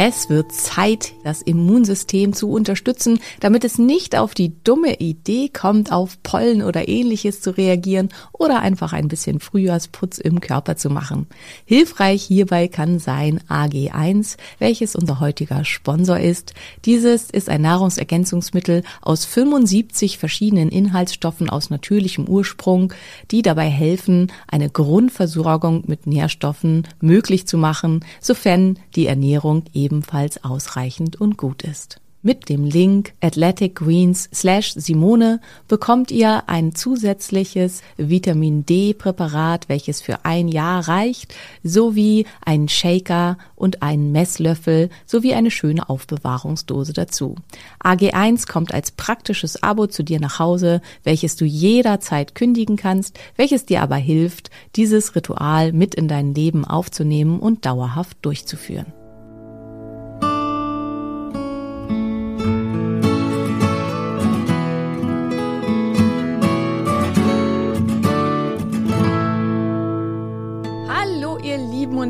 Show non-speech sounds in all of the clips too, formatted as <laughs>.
Es wird Zeit, das Immunsystem zu unterstützen, damit es nicht auf die dumme Idee kommt, auf Pollen oder ähnliches zu reagieren oder einfach ein bisschen Frühjahrsputz im Körper zu machen. Hilfreich hierbei kann sein AG1, welches unser heutiger Sponsor ist. Dieses ist ein Nahrungsergänzungsmittel aus 75 verschiedenen Inhaltsstoffen aus natürlichem Ursprung, die dabei helfen, eine Grundversorgung mit Nährstoffen möglich zu machen, sofern die Ernährung ebenfalls ausreichend und gut ist. Mit dem Link Athletic Greens slash Simone bekommt ihr ein zusätzliches Vitamin D Präparat, welches für ein Jahr reicht, sowie einen Shaker und einen Messlöffel sowie eine schöne Aufbewahrungsdose dazu. AG1 kommt als praktisches Abo zu dir nach Hause, welches du jederzeit kündigen kannst, welches dir aber hilft, dieses Ritual mit in dein Leben aufzunehmen und dauerhaft durchzuführen.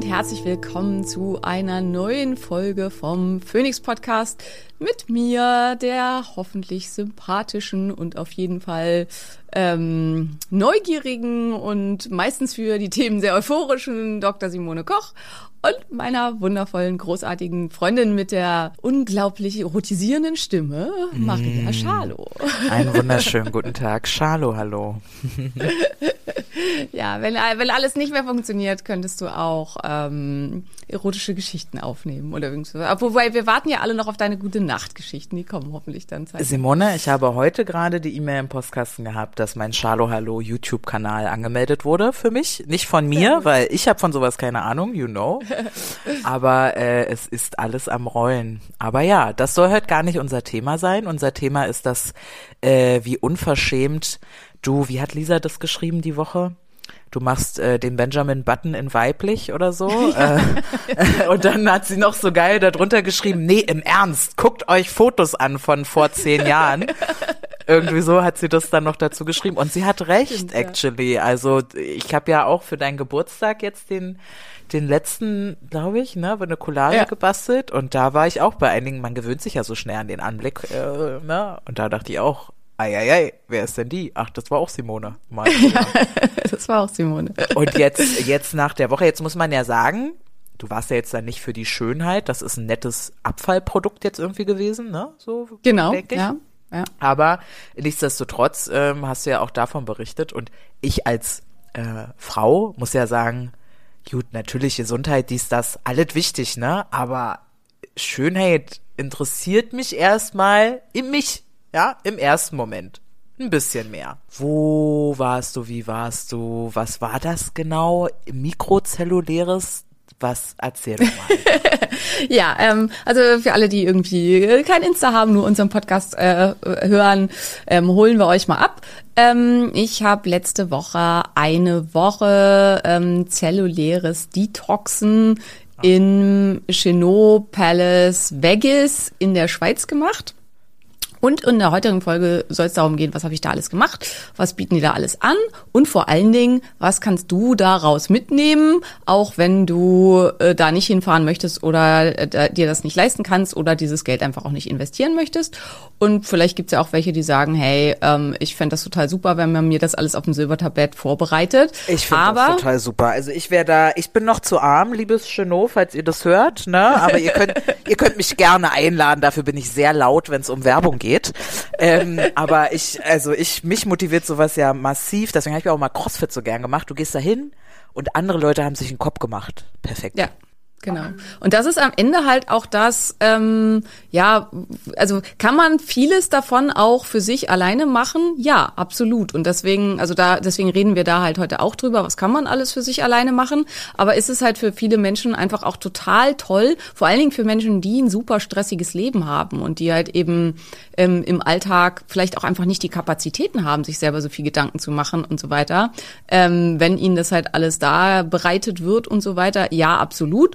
Herzlich willkommen zu einer neuen Folge vom Phoenix Podcast mit mir, der hoffentlich sympathischen und auf jeden Fall ähm, neugierigen und meistens für die Themen sehr euphorischen Dr. Simone Koch und meiner wundervollen, großartigen Freundin mit der unglaublich erotisierenden Stimme, Maria Schalo. Einen wunderschönen guten Tag. Schalo, hallo. <laughs> Ja, wenn, wenn alles nicht mehr funktioniert, könntest du auch ähm, erotische Geschichten aufnehmen oder irgendwas. Wobei wir warten ja alle noch auf deine gute Nachtgeschichten, die kommen hoffentlich dann zeitnah. Simone, ich habe heute gerade die E-Mail im Postkasten gehabt, dass mein Schalo Hallo YouTube-Kanal angemeldet wurde für mich. Nicht von mir, weil ich habe von sowas keine Ahnung, you know. <laughs> Aber äh, es ist alles am Rollen. Aber ja, das soll heute gar nicht unser Thema sein. Unser Thema ist das, äh, wie unverschämt du, wie hat Lisa das geschrieben die Woche? Du machst äh, den Benjamin Button in weiblich oder so. <laughs> Äh, <laughs> und dann hat sie noch so geil darunter geschrieben, nee, im Ernst, guckt euch Fotos an von vor zehn Jahren. Irgendwie so hat sie das dann noch dazu geschrieben. Und sie hat recht, Stimmt, ja. actually. Also ich habe ja auch für deinen Geburtstag jetzt den den letzten, glaube ich, ne, eine Collage Ja. gebastelt und da war ich auch bei einigen, man gewöhnt sich ja so schnell an den Anblick, äh, ne, und da dachte ich auch, Eieiei, wer ist denn die? Ach, das war auch Simone. Mal. <laughs> Das war auch Simone. Und jetzt, jetzt nach der Woche, jetzt muss man ja sagen, du warst ja jetzt dann nicht für die Schönheit, das ist ein nettes Abfallprodukt jetzt irgendwie gewesen, ne? So Genau, ja. Ja. Aber nichtsdestotrotz ähm, hast du ja auch davon berichtet und ich als äh, Frau muss ja sagen, gut, natürlich Gesundheit, dies, das, alles wichtig, ne? Aber Schönheit interessiert mich erstmal in mich, ja, im ersten Moment. Ein bisschen mehr. Wo warst du? Wie warst du? Was war das genau? Mikrozelluläres? Was? Erzähl doch <laughs> mal. Ja, ähm, also für alle, die irgendwie äh, kein Insta haben, nur unseren Podcast äh, hören, ähm, holen wir euch mal ab. Ähm, ich habe letzte Woche eine Woche ähm, zelluläres Detoxen in Chenot Palace Vegas in der Schweiz gemacht. Und in der heutigen Folge soll es darum gehen, was habe ich da alles gemacht, was bieten die da alles an und vor allen Dingen, was kannst du daraus mitnehmen, auch wenn du äh, da nicht hinfahren möchtest oder äh, dir das nicht leisten kannst oder dieses Geld einfach auch nicht investieren möchtest. Und vielleicht gibt es ja auch welche, die sagen, hey, ähm, ich fände das total super, wenn man mir das alles auf dem Silbertablett vorbereitet. Ich finde das total super. Also ich wäre da, ich bin noch zu arm, liebes Chenot, falls ihr das hört, ne? Aber ihr könnt, <laughs> ihr könnt mich gerne einladen. Dafür bin ich sehr laut, wenn es um Werbung geht. Ähm, aber ich, also ich, mich motiviert sowas ja massiv. Deswegen habe ich auch mal CrossFit so gern gemacht. Du gehst da hin und andere Leute haben sich einen Kopf gemacht. Perfekt. Ja. Genau. Und das ist am Ende halt auch das, ähm, ja, also kann man vieles davon auch für sich alleine machen? Ja, absolut. Und deswegen, also da, deswegen reden wir da halt heute auch drüber, was kann man alles für sich alleine machen. Aber ist es halt für viele Menschen einfach auch total toll, vor allen Dingen für Menschen, die ein super stressiges Leben haben und die halt eben ähm, im Alltag vielleicht auch einfach nicht die Kapazitäten haben, sich selber so viel Gedanken zu machen und so weiter. Ähm, wenn ihnen das halt alles da bereitet wird und so weiter, ja, absolut.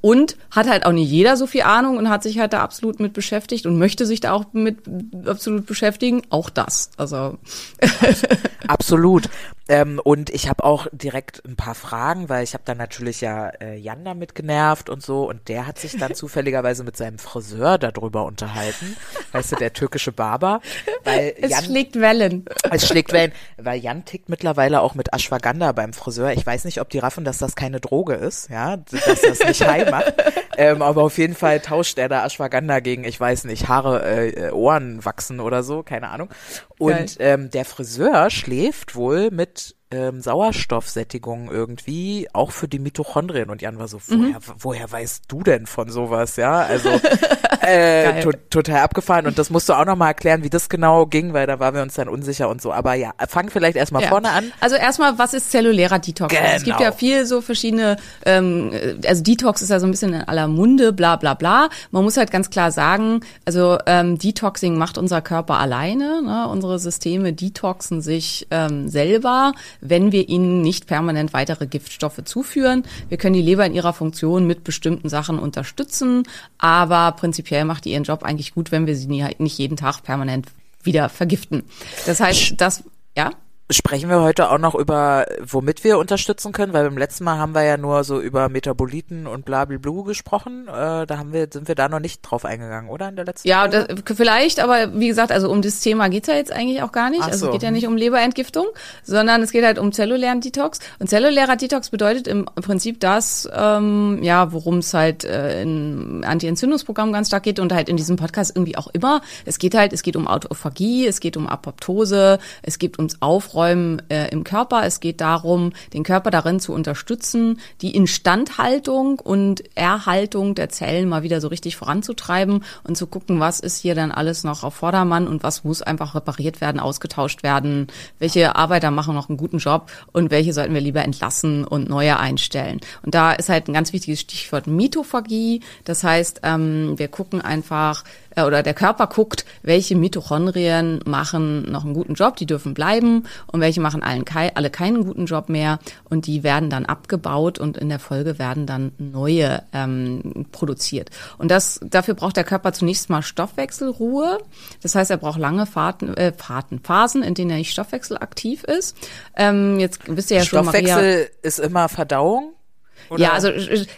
Und hat halt auch nicht jeder so viel Ahnung und hat sich halt da absolut mit beschäftigt und möchte sich da auch mit absolut beschäftigen. Auch das. Also. <laughs> Absolut. Ähm, und ich habe auch direkt ein paar Fragen, weil ich habe dann natürlich ja äh, Jan damit genervt und so und der hat sich dann <laughs> zufälligerweise mit seinem Friseur darüber unterhalten, weißt du, der türkische Barber, weil <laughs> es Jan, schlägt Wellen. es schlägt Wellen, weil Jan tickt mittlerweile auch mit Ashwagandha beim Friseur. Ich weiß nicht, ob die raffen, dass das keine Droge ist, ja, dass das nicht high macht, ähm, aber auf jeden Fall tauscht er da Ashwagandha gegen, ich weiß nicht, Haare, äh, Ohren wachsen oder so, keine Ahnung. Und ähm, der Friseur schläft wohl mit ähm, Sauerstoffsättigung irgendwie, auch für die Mitochondrien. Und Jan war so, woher, woher weißt du denn von sowas, ja? Also <laughs> äh, to total abgefahren. Und das musst du auch nochmal erklären, wie das genau ging, weil da waren wir uns dann unsicher und so. Aber ja, fang vielleicht erstmal Ja. vorne an. Also erstmal, was ist zellulärer Detox? Also Es gibt Genau. ja viel so verschiedene, ähm, also Detox ist ja so ein bisschen in aller Munde, bla bla bla. Man muss halt ganz klar sagen, also ähm, Detoxing macht unser Körper alleine. Ne? Unsere Systeme detoxen sich ähm, selber, wenn wir ihnen nicht permanent weitere Giftstoffe zuführen. Wir können die Leber in ihrer Funktion mit bestimmten Sachen unterstützen, aber prinzipiell macht die ihren Job eigentlich gut, wenn wir sie nie, nicht jeden Tag permanent wieder vergiften. Das heißt, das, ja? Sprechen wir heute auch noch über, womit wir unterstützen können, weil beim letzten Mal haben wir ja nur so über Metaboliten und blablablu gesprochen. Äh, da haben wir, sind wir da noch nicht drauf eingegangen, oder? In der letzten Ja, das, vielleicht, aber wie gesagt, also um das Thema geht's ja jetzt eigentlich auch gar nicht. Ach Also so. es geht ja nicht um Leberentgiftung, sondern es geht halt um zellulären Detox. Und zellulärer Detox bedeutet im Prinzip das, ähm, ja, worum es halt äh, im Anti-Entzündungsprogramm ganz stark geht und halt in diesem Podcast irgendwie auch immer. Es geht halt, es geht um Autophagie, es geht um Apoptose, es geht ums Aufräumen äh, im Körper, es geht darum, den Körper darin zu unterstützen, die Instandhaltung und Erhaltung der Zellen mal wieder so richtig voranzutreiben und zu gucken, was ist hier dann alles noch auf Vordermann und was muss einfach repariert werden, ausgetauscht werden, welche Arbeiter machen noch einen guten Job und welche sollten wir lieber entlassen und neue einstellen. Und da ist halt ein ganz wichtiges Stichwort Mitophagie. Das heißt, ähm, wir gucken einfach, äh, oder der Körper guckt, welche Mitochondrien machen noch einen guten Job, die dürfen bleiben und welche machen allen kei alle keinen guten Job mehr und die werden dann abgebaut und in der Folge werden dann neue ähm, produziert. Und das dafür braucht der Körper zunächst mal Stoffwechselruhe. Das heißt, er braucht lange Fahrten, äh, Fahrten, Phasen, in denen er nicht stoffwechselaktiv ist. Ähm, jetzt wisst ihr ja schon, Maria, Stoffwechsel ist immer Verdauung? Oder? ja, also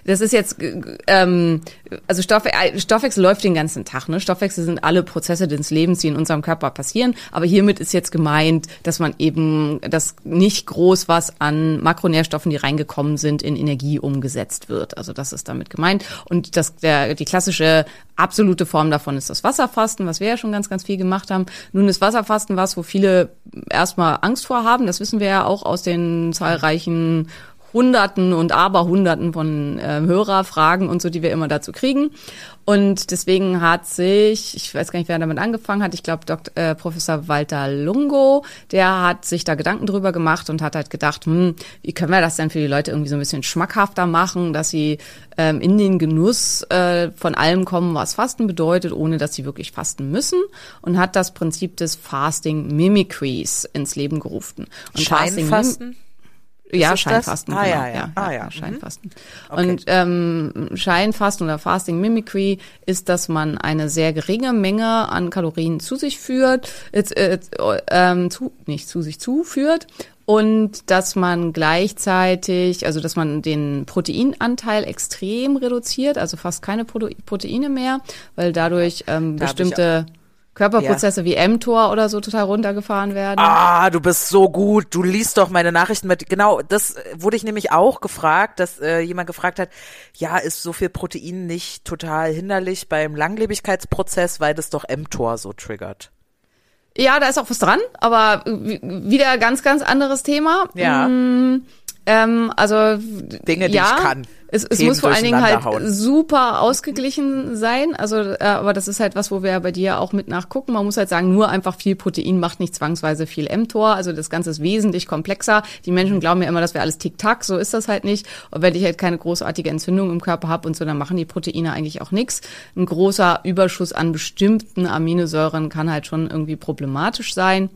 das ist jetzt, äh, ähm, also Stoff, äh, Stoffwechsel läuft den ganzen Tag. Ne? Stoffwechsel sind alle Prozesse des Lebens, die in unserem Körper passieren. Aber hiermit ist jetzt gemeint, dass man eben, dass nicht groß was an Makronährstoffen, die reingekommen sind, in Energie umgesetzt wird. Also das ist damit gemeint. Und das, der, die klassische absolute Form davon ist das Wasserfasten, was wir ja schon ganz, ganz viel gemacht haben. Nun ist Wasserfasten was, wo viele erstmal Angst vor haben. Das wissen wir ja auch aus den zahlreichen Hunderten und Aberhunderten von äh, Hörerfragen und so, die wir immer dazu kriegen. Und deswegen hat sich, ich weiß gar nicht, wer damit angefangen hat, ich glaube Dr. Äh, Professor Walter Lungo, der hat sich da Gedanken drüber gemacht und hat halt gedacht, hm, wie können wir das denn für die Leute irgendwie so ein bisschen schmackhafter machen, dass sie ähm, in den Genuss äh, von allem kommen, was Fasten bedeutet, ohne dass sie wirklich fasten müssen und hat das Prinzip des Fasting Mimicries ins Leben gerufen. Und Fasting Scheinfasten? Ja? Scheinfasten. Ah, genau. ja, ja. Ah, ja. Mhm. Scheinfasten. Okay. Und ähm, Scheinfasten oder Fasting Mimicry ist, dass man eine sehr geringe Menge an Kalorien zu sich führt, äh, äh, ähm, zu, nicht zu sich zuführt und dass man gleichzeitig, also dass man den Proteinanteil extrem reduziert, also fast keine Prote Proteine mehr, weil dadurch ähm, Da hab ich bestimmte Körperprozesse wie mTOR oder so total runtergefahren werden. Ah, du bist so gut. Du liest doch meine Nachrichten mit. Genau, das äh, wurde ich nämlich auch gefragt, dass äh, jemand gefragt hat, ja, ist so viel Protein nicht total hinderlich beim Langlebigkeitsprozess, weil das doch mTOR so triggert. Ja, da ist auch was dran, aber w- wieder ganz, ganz anderes Thema. Ja. Mm, ähm, also Dinge, die ja, ich kann. Es, es muss vor allen Dingen halt durcheinanderhauen. super ausgeglichen sein. Also, äh, aber das ist halt was, wo wir bei dir auch mit nachgucken. Man muss halt sagen, nur einfach viel Protein macht nicht zwangsweise viel mTOR. Also das Ganze ist wesentlich komplexer. Die Menschen glauben ja immer, dass wir alles Tick-Tack. So ist das halt nicht. Und wenn ich halt keine großartige Entzündung im Körper habe und so, dann machen die Proteine eigentlich auch nichts. Ein großer Überschuss an bestimmten Aminosäuren kann halt schon irgendwie problematisch sein.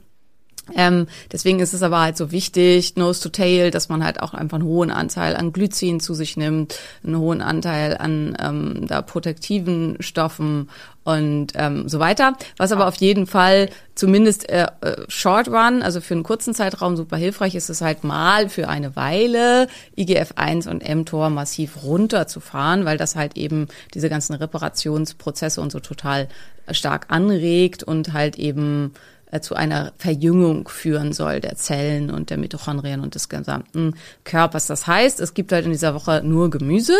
Ähm, deswegen ist es aber halt so wichtig, Nose to Tail, dass man halt auch einfach einen hohen Anteil an Glycin zu sich nimmt, einen hohen Anteil an ähm, da protektiven Stoffen und ähm, so weiter. Was aber auf jeden Fall zumindest äh, äh, Short Run, also für einen kurzen Zeitraum super hilfreich ist es halt mal für eine Weile IGF-1 und mTOR massiv runterzufahren, weil das halt eben diese ganzen Reparationsprozesse und so total stark anregt und halt eben zu einer Verjüngung führen soll der Zellen und der Mitochondrien und des gesamten Körpers. Das heißt, es gibt halt in dieser Woche nur Gemüse.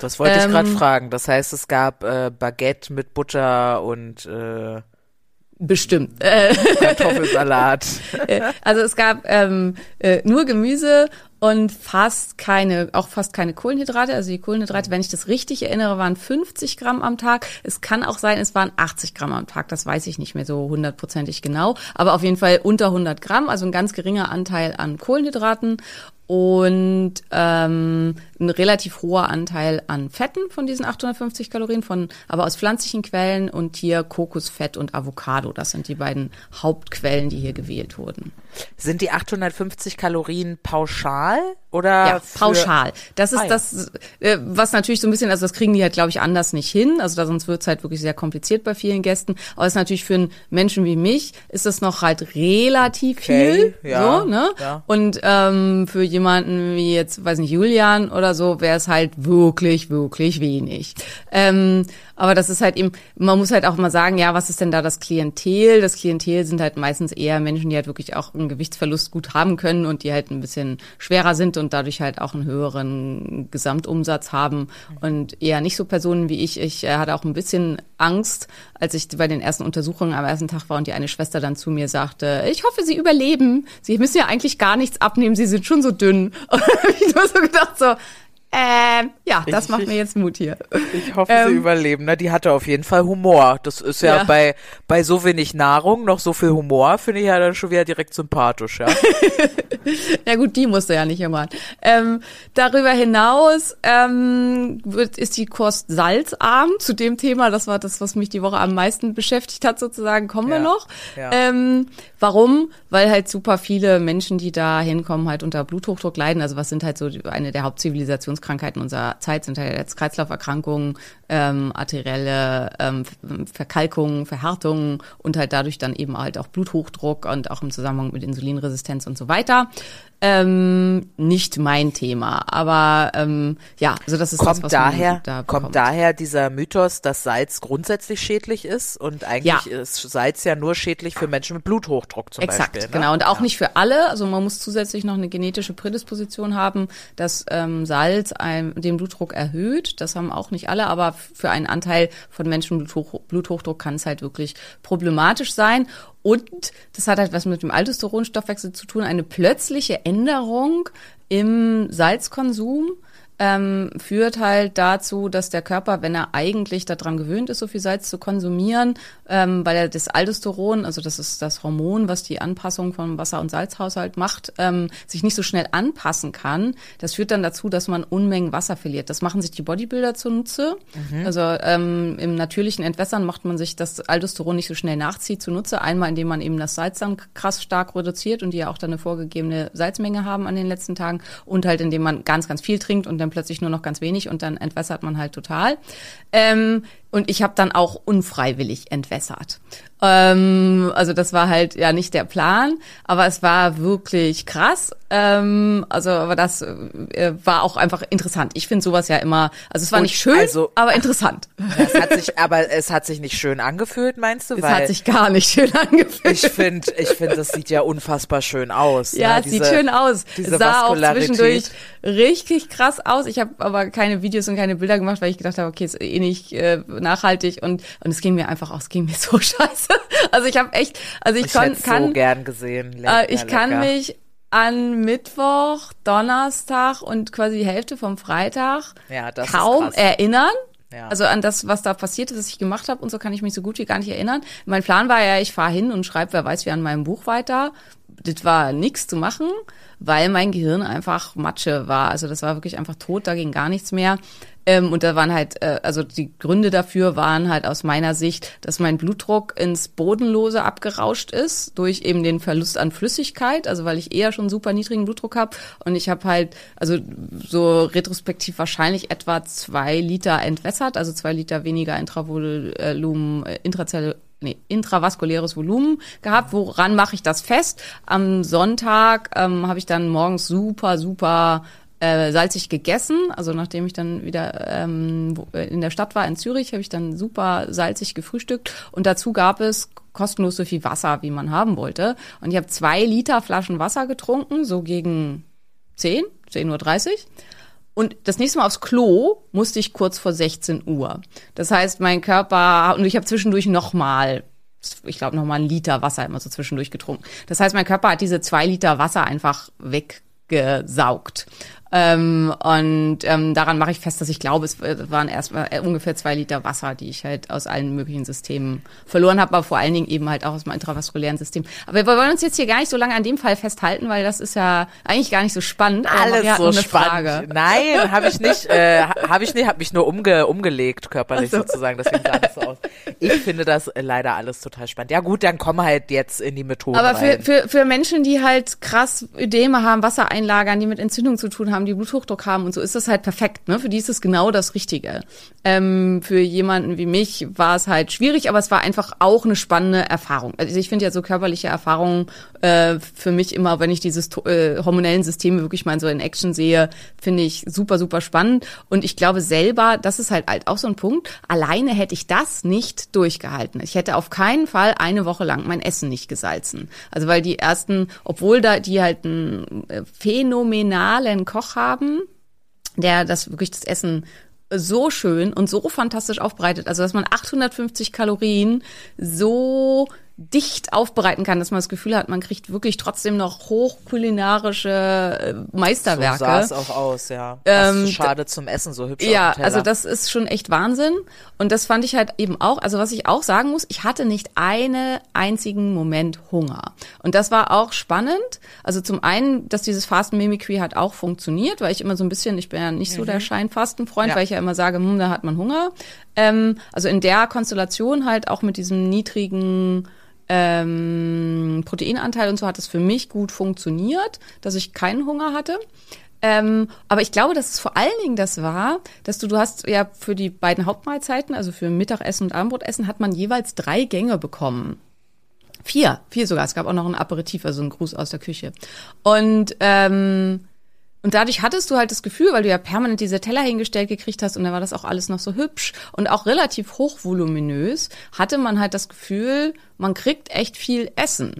Das wollte ich Ähm, gerade fragen. Das heißt, es gab äh, Baguette mit Butter und äh, Bestimmt. Äh, Kartoffelsalat. also es gab ähm, äh, nur Gemüse und fast keine, auch fast keine Kohlenhydrate. Also die Kohlenhydrate, wenn ich das richtig erinnere, waren 50 Gramm am Tag. Es kann auch sein, es waren 80 Gramm am Tag. Das weiß ich nicht mehr so hundertprozentig genau. Aber auf jeden Fall unter 100 Gramm, also ein ganz geringer Anteil an Kohlenhydraten und ähm, ein relativ hoher Anteil an Fetten von diesen 850 Kalorien, von aber aus pflanzlichen Quellen und hier Kokosfett und Avocado. Das sind die beiden Hauptquellen, die hier gewählt wurden. Sind die 850 Kalorien pauschal oder Ja, pauschal. Das ist Ah, ja. das, äh, was natürlich so ein bisschen, also das kriegen die halt, glaube ich, anders nicht hin. Also da sonst wird's halt wirklich sehr kompliziert bei vielen Gästen. Aber es ist natürlich für einen Menschen wie mich, ist das noch halt relativ Okay, viel. ja, so, ne? ja. Und ähm, für jemanden wie jetzt, weiß nicht, Julian oder so, wäre es halt wirklich, wirklich wenig. Ähm, aber das ist halt eben, man muss halt auch mal sagen, ja, was ist denn da das Klientel? Das Klientel sind halt meistens eher Menschen, die halt wirklich auch einen Gewichtsverlust gut haben können und die halt ein bisschen schwerer sind und dadurch halt auch einen höheren Gesamtumsatz haben und eher nicht so Personen wie ich. Ich äh, hatte auch ein bisschen Angst, als ich bei den ersten Untersuchungen am ersten Tag war und die eine Schwester dann zu mir sagte, ich hoffe, Sie überleben. Sie müssen ja eigentlich gar nichts abnehmen, Sie sind schon so dünn. <laughs> Und ich nur so gedacht so, ähm, ja, das Ich- macht mir jetzt Mut hier. Ich hoffe, sie Ähm, überleben. Ne? Die hatte auf jeden Fall Humor. Das ist ja, Ja. bei bei so wenig Nahrung noch so viel Humor, finde ich ja dann schon wieder direkt sympathisch, ja. <laughs> Ja gut, die musste ja nicht irgendwann. Ähm, darüber hinaus ähm, wird, ist die Kost salzarm. Zu dem Thema, das war das, was mich die Woche am meisten beschäftigt hat, sozusagen, kommen wir Ja, noch. ja. Ähm, warum? Weil halt super viele Menschen, die da hinkommen, halt unter Bluthochdruck leiden. Also was sind halt so eine der Hauptzivilisationskrankheiten unserer Zeit, sind halt jetzt Kreislauferkrankungen, ähm, arterielle ähm, Ver- Verkalkungen, Verhärtungen und halt dadurch dann eben halt auch Bluthochdruck und auch im Zusammenhang mit Insulinresistenz und so weiter. Ähm, nicht mein Thema, aber ähm, ja, also das ist das, Kommt was man daher, da kommt daher dieser Mythos, dass Salz grundsätzlich schädlich ist und eigentlich Ja. ist Salz ja nur schädlich für Menschen mit Bluthochdruck zum Exakt, Beispiel. Ne? genau. Und auch ja. nicht für alle. Also man muss zusätzlich noch eine genetische Prädisposition haben, dass ähm, Salz einem, den Blutdruck erhöht. Das haben auch nicht alle, aber für einen Anteil von Menschen mit Bluthochdruck kann es halt wirklich problematisch sein. Und das hat halt was mit dem Aldosteronstoffwechsel zu tun, eine plötzliche Änderung im Salzkonsum ähm, führt halt dazu, dass der Körper, wenn er eigentlich daran gewöhnt ist, so viel Salz zu konsumieren, ähm, weil er das Aldosteron, also das ist das Hormon, was die Anpassung von Wasser- und Salzhaushalt macht, ähm, sich nicht so schnell anpassen kann. Das führt dann dazu, dass man Unmengen Wasser verliert. Das machen sich die Bodybuilder zunutze. Also ähm, im natürlichen Entwässern macht man sich das Aldosteron nicht so schnell nachzieht zunutze. Einmal, indem man eben das Salz dann krass stark reduziert und die ja auch dann eine vorgegebene Salzmenge haben an den letzten Tagen und halt indem man ganz, ganz viel trinkt und dann plötzlich nur noch ganz wenig und dann entwässert man halt total. Ähm, und ich habe dann auch unfreiwillig entwässert. Ähm, also das war halt ja nicht der Plan, aber es war wirklich krass. Ähm, also aber das äh, war auch einfach interessant. Ich finde sowas ja immer, also es war Und nicht schön, also- aber interessant. Es hat sich, aber es hat sich nicht schön angefühlt, meinst du? Es hat sich gar nicht schön angefühlt. ich finde, ich finde, das sieht ja unfassbar schön aus. Ja, ne? es sieht Diese- schön aus. Diese es sah auch zwischendurch richtig krass aus. Ich habe aber keine Videos und keine Bilder gemacht, weil ich gedacht habe, okay, ist eh nicht äh, nachhaltig und und es ging mir einfach aus, es ging mir so <laughs> scheiße. Also ich habe echt, also ich, Ich kon, kann so gern gesehen. äh, Lecker, ich kann lecker. mich an Mittwoch, Donnerstag und quasi die Hälfte vom Freitag Ja, kaum erinnern. Ja. Also an das, was da passiert ist, was ich gemacht habe und so kann ich mich so gut wie gar nicht erinnern. Mein Plan war ja, ich fahre hin und schreibe, wer weiß wie an meinem Buch weiter. Das war nichts zu machen, weil mein Gehirn einfach Matsche war. Also das war wirklich einfach tot, da ging gar nichts mehr. Ähm, und da waren halt, äh, also die Gründe dafür waren halt aus meiner Sicht, dass mein Blutdruck ins Bodenlose abgerauscht ist durch eben den Verlust an Flüssigkeit, also weil ich eher schon super niedrigen Blutdruck habe und ich habe halt, also so retrospektiv wahrscheinlich etwa zwei Liter entwässert, also zwei Liter weniger Intravolumen, äh, Intrazell nee, intravaskuläres Volumen gehabt. Woran mache ich das fest? Am Sonntag ähm, habe ich dann morgens super, super äh, salzig gegessen. Also nachdem ich dann wieder ähm, äh, in der Stadt war, in Zürich, habe ich dann super salzig gefrühstückt. Und dazu gab es kostenlos so viel Wasser, wie man haben wollte. Und ich habe zwei Liter Flaschen Wasser getrunken, so gegen 10, 10.30 Uhr. Und das nächste Mal aufs Klo musste ich kurz vor 16 Uhr. Das heißt, mein Körper, und ich habe zwischendurch nochmal, ich glaube, nochmal einen Liter Wasser immer so zwischendurch getrunken. Das heißt, mein Körper hat diese zwei Liter Wasser einfach weggesaugt. Ähm, und ähm, daran mache ich fest, dass ich glaube, es waren erstmal äh, ungefähr zwei Liter Wasser, die ich halt aus allen möglichen Systemen verloren habe, aber vor allen Dingen eben halt auch aus meinem intravaskulären System. Aber wir wollen uns jetzt hier gar nicht so lange an dem Fall festhalten, weil das ist ja eigentlich gar nicht so spannend. Alles so spannend. Frage. Nein, habe ich nicht. Äh, habe ich nicht. Habe mich nur umge umgelegt körperlich so. sozusagen. Deswegen sah das so aus. Ich finde das äh, leider alles total spannend. Ja gut, dann komm halt jetzt in die Methode Aber für, rein. für, für Menschen, die halt krass Ödeme haben, Wasser einlagern, die mit Entzündung zu tun haben, die Bluthochdruck haben und so, ist das halt perfekt. Ne? Für die ist es genau das Richtige. Ähm, für jemanden wie mich war es halt schwierig, aber es war einfach auch eine spannende Erfahrung. Also ich finde ja so körperliche Erfahrungen äh, für mich immer, wenn ich dieses to- äh, hormonellen Systeme wirklich mal so in Action sehe, finde ich super, super spannend. Und ich glaube selber, das ist halt, halt auch so ein Punkt, alleine hätte ich das nicht durchgehalten. Ich hätte auf keinen Fall eine Woche lang mein Essen nicht gesalzen. Also weil die ersten, obwohl da die halt einen äh, phänomenalen Koch haben, der das wirklich das Essen so schön und so fantastisch aufbereitet, also dass man 850 Kalorien so dicht aufbereiten kann, dass man das Gefühl hat, man kriegt wirklich trotzdem noch hochkulinarische äh, so Meisterwerke. sah es auch aus, ja. Ähm, schade zum Essen, so hübsch Ja, also das ist schon echt Wahnsinn. Und das fand ich halt eben auch, also was ich auch sagen muss, ich hatte nicht einen einzigen Moment Hunger. Und das war auch spannend. Also zum einen, dass dieses Fasten Mimicry hat auch funktioniert, weil ich immer so ein bisschen, ich bin ja nicht so der Scheinfastenfreund, Ja. weil ich ja immer sage, hm, da hat man Hunger. Ähm, also in der Konstellation halt auch mit diesem niedrigen ähm, Proteinanteil und so hat es für mich gut funktioniert, dass ich keinen Hunger hatte. Ähm, aber ich glaube, dass es vor allen Dingen das war, dass du, du hast ja für die beiden Hauptmahlzeiten, also für Mittagessen und Abendbrotessen, hat man jeweils drei Gänge bekommen. Vier, vier sogar. Es gab auch noch ein Aperitif, also einen Gruß aus der Küche. Und ähm, und dadurch hattest du halt das Gefühl, weil du ja permanent diese Teller hingestellt gekriegt hast und dann war das auch alles noch so hübsch und auch relativ hochvoluminös, hatte man halt das Gefühl, man kriegt echt viel Essen.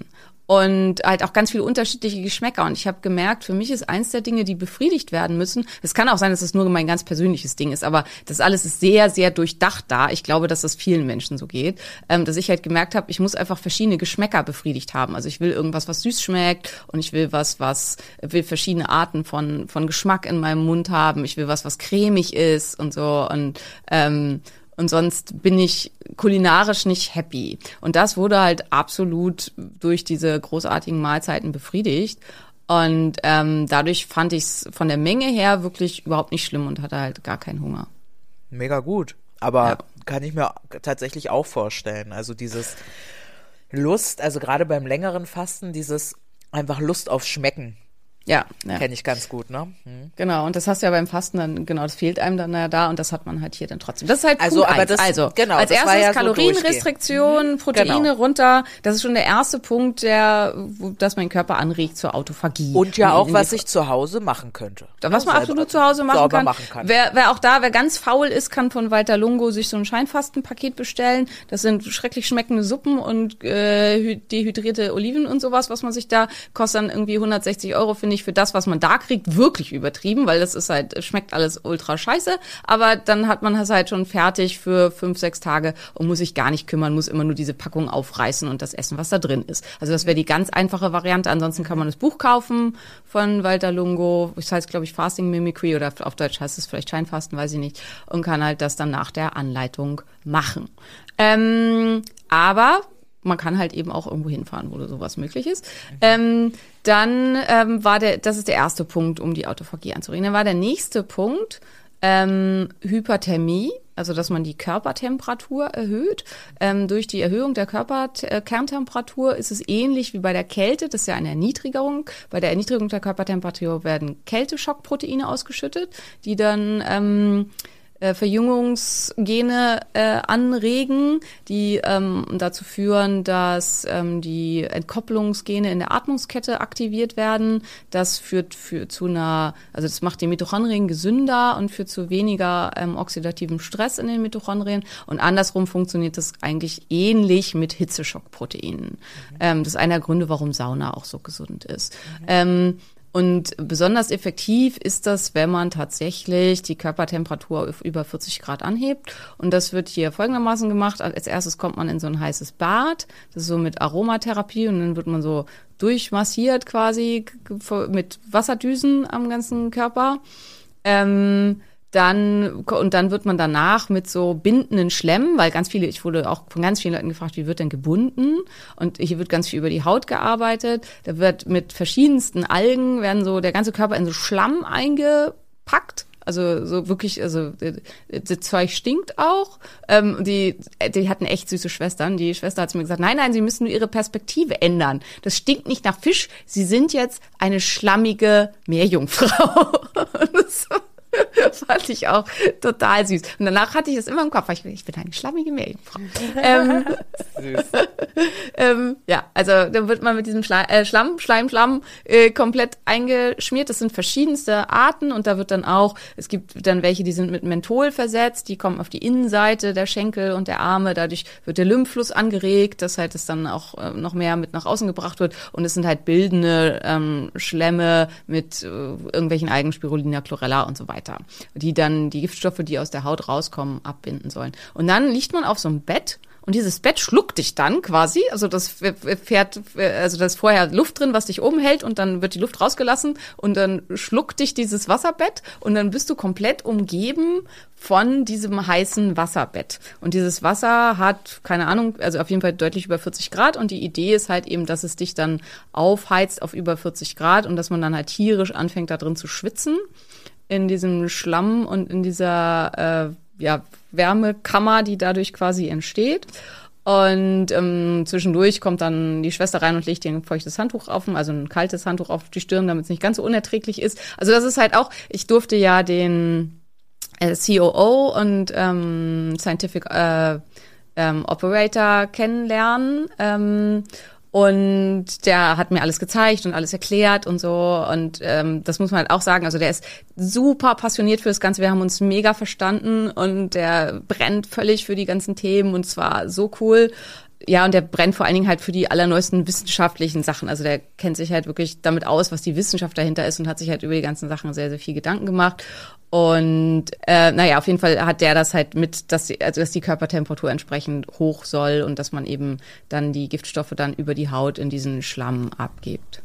Und halt auch ganz viele unterschiedliche Geschmäcker. Und ich habe gemerkt, für mich ist eins der Dinge, die befriedigt werden müssen. Es kann auch sein, dass es nur mein ganz persönliches Ding ist, aber das alles ist sehr, sehr durchdacht da. Ich glaube, dass das vielen Menschen so geht, ähm, dass ich halt gemerkt habe, ich muss einfach verschiedene Geschmäcker befriedigt haben. Also ich will irgendwas, was süß schmeckt und ich will was, was will verschiedene Arten von von Geschmack in meinem Mund haben. Ich will was, was cremig ist und so und ähm, und sonst bin ich kulinarisch nicht happy. Und das wurde halt absolut durch diese großartigen Mahlzeiten befriedigt. Und ähm, dadurch fand ich es von der Menge her wirklich überhaupt nicht schlimm und hatte halt gar keinen Hunger. Mega gut. Aber Ja. kann ich mir tatsächlich auch vorstellen. Also dieses Lust, also gerade beim längeren Fasten, dieses einfach Lust auf Schmecken, Ja, ja. kenne ich ganz gut, ne? Hm. genau. Und das hast du ja beim Fasten dann, genau, das fehlt einem dann ja da und das hat man halt hier dann trotzdem. Das ist halt Also, Punkt aber eins. das- also, genau, als erstes ja so Kalorienrestriktion, Proteine Genau. runter. Das ist schon der erste Punkt, der, wo- dass mein Körper anregt zur Autophagie. Und ja auch, In- was ich zu Hause machen könnte. Was man absolut zu Hause machen kann. machen kann. Wer, wer auch da, wer ganz faul ist, kann von Walter Lungo sich so ein Scheinfastenpaket bestellen. Das sind schrecklich schmeckende Suppen und äh, hy- dehydrierte Oliven und sowas, was man sich da kostet dann irgendwie 160 Euro, finde ich, für das, was man da kriegt, wirklich übertrieben, weil das ist halt, schmeckt alles ultra scheiße. Aber dann hat man das halt schon fertig für fünf, sechs Tage und muss sich gar nicht kümmern, muss immer nur diese Packung aufreißen und das essen, was da drin ist. Also das wäre die ganz einfache Variante. Ansonsten kann man das Buch kaufen von Walter Lungo. Das heißt, glaube ich, Fasting Mimicry oder auf Deutsch heißt es vielleicht Scheinfasten, weiß ich nicht. Und kann halt das dann nach der Anleitung machen. Ähm, aber man kann halt eben auch irgendwo hinfahren, wo sowas möglich ist. Ähm, dann ähm, war der, das ist der erste Punkt, um die Autophagie anzuregen. Dann war der nächste Punkt ähm, Hyperthermie, also dass man die Körpertemperatur erhöht. Ähm, durch die Erhöhung der Körperkerntemperatur ist es ähnlich wie bei der Kälte, das ist ja eine Erniedrigung. Bei der Erniedrigung der Körpertemperatur werden Kälteschockproteine ausgeschüttet, die dann ähm, äh, Verjüngungsgene äh, anregen, die ähm, dazu führen, dass ähm, die Entkopplungsgene in der Atmungskette aktiviert werden. Das führt für, zu einer, also das macht die Mitochondrien gesünder und führt zu weniger ähm, oxidativem Stress in den Mitochondrien. Und andersrum funktioniert das eigentlich ähnlich mit Hitzeschockproteinen. Ähm, das ist einer der Gründe, warum Sauna auch so gesund ist. Ähm, und besonders effektiv ist das, wenn man tatsächlich die Körpertemperatur auf über 40 Grad anhebt. Und das wird hier folgendermaßen gemacht. Als erstes kommt man in so ein heißes Bad. Das ist so mit Aromatherapie und dann wird man so durchmassiert quasi mit Wasserdüsen am ganzen Körper. Ähm, dann, und dann wird man danach mit so bindenden Schlemmen, weil ganz viele, ich wurde auch von ganz vielen Leuten gefragt, wie wird denn gebunden? Und hier wird ganz viel über die Haut gearbeitet. Da wird mit verschiedensten Algen, werden so der ganze Körper in so Schlamm eingepackt. Also so wirklich, also äh, das Zeug stinkt auch. Ähm, die, die hatten echt süße Schwestern. Die Schwester hat zu mir gesagt, nein, nein, sie müssen nur ihre Perspektive ändern. Das stinkt nicht nach Fisch. Sie sind jetzt eine schlammige Meerjungfrau. <laughs> <laughs> fand ich auch total süß. Und danach hatte ich das immer im Kopf. weil Ich, ich bin eine schlammige Meerjungfrau. <laughs> ähm, <laughs> ähm, ja, also dann wird man mit diesem Schla äh, Schlamm, Schleim, Schlamm äh, komplett eingeschmiert. Das sind verschiedenste Arten und da wird dann auch, es gibt dann welche, die sind mit Menthol versetzt, die kommen auf die Innenseite der Schenkel und der Arme. Dadurch wird der Lymphfluss angeregt, dass halt es dann auch äh, noch mehr mit nach außen gebracht wird. Und es sind halt bildende ähm, Schlemme mit äh, irgendwelchen Algen, Spirulina, Chlorella und so weiter, die dann die Giftstoffe, die aus der Haut rauskommen, abbinden sollen. Und dann liegt man auf so einem Bett und dieses Bett schluckt dich dann quasi, also das fährt, also da ist vorher Luft drin, was dich oben hält und dann wird die Luft rausgelassen und dann schluckt dich dieses Wasserbett und dann bist du komplett umgeben von diesem heißen Wasserbett. Und dieses Wasser hat, keine Ahnung, also auf jeden Fall deutlich über 40 Grad und die Idee ist halt eben, dass es dich dann aufheizt auf über 40 Grad und dass man dann halt tierisch anfängt, da drin zu schwitzen in diesem Schlamm und in dieser äh, ja, Wärmekammer, die dadurch quasi entsteht. Und ähm, zwischendurch kommt dann die Schwester rein und legt dir ein feuchtes Handtuch auf, also ein kaltes Handtuch auf die Stirn, damit es nicht ganz so unerträglich ist. Also das ist halt auch, ich durfte ja den äh, COO und ähm, Scientific äh, ähm, Operator kennenlernen. Ähm, und der hat mir alles gezeigt und alles erklärt und so. Und ähm, das muss man halt auch sagen. Also der ist super passioniert für das Ganze. Wir haben uns mega verstanden und der brennt völlig für die ganzen Themen und zwar so cool. Ja, und der brennt vor allen Dingen halt für die allerneuesten wissenschaftlichen Sachen. Also der kennt sich halt wirklich damit aus, was die Wissenschaft dahinter ist und hat sich halt über die ganzen Sachen sehr, sehr viel Gedanken gemacht. Und äh, naja, auf jeden Fall hat der das halt mit, dass die, also dass die Körpertemperatur entsprechend hoch soll und dass man eben dann die Giftstoffe dann über die Haut in diesen Schlamm abgibt.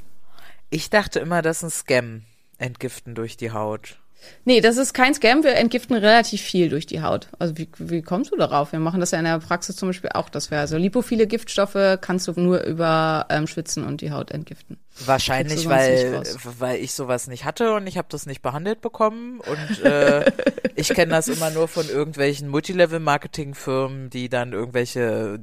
Ich dachte immer, das ist ein Scam. Entgiften durch die Haut. Nee, das ist kein Scam. Wir entgiften relativ viel durch die Haut. Also wie, wie kommst du darauf? Wir machen das ja in der Praxis zum Beispiel auch, dass wir also lipophile Giftstoffe kannst du nur über ähm, Schwitzen und die Haut entgiften. Wahrscheinlich, weil, weil ich sowas nicht hatte und ich habe das nicht behandelt bekommen. Und äh, <laughs> ich kenne das immer nur von irgendwelchen Multilevel-Marketing-Firmen, die dann irgendwelche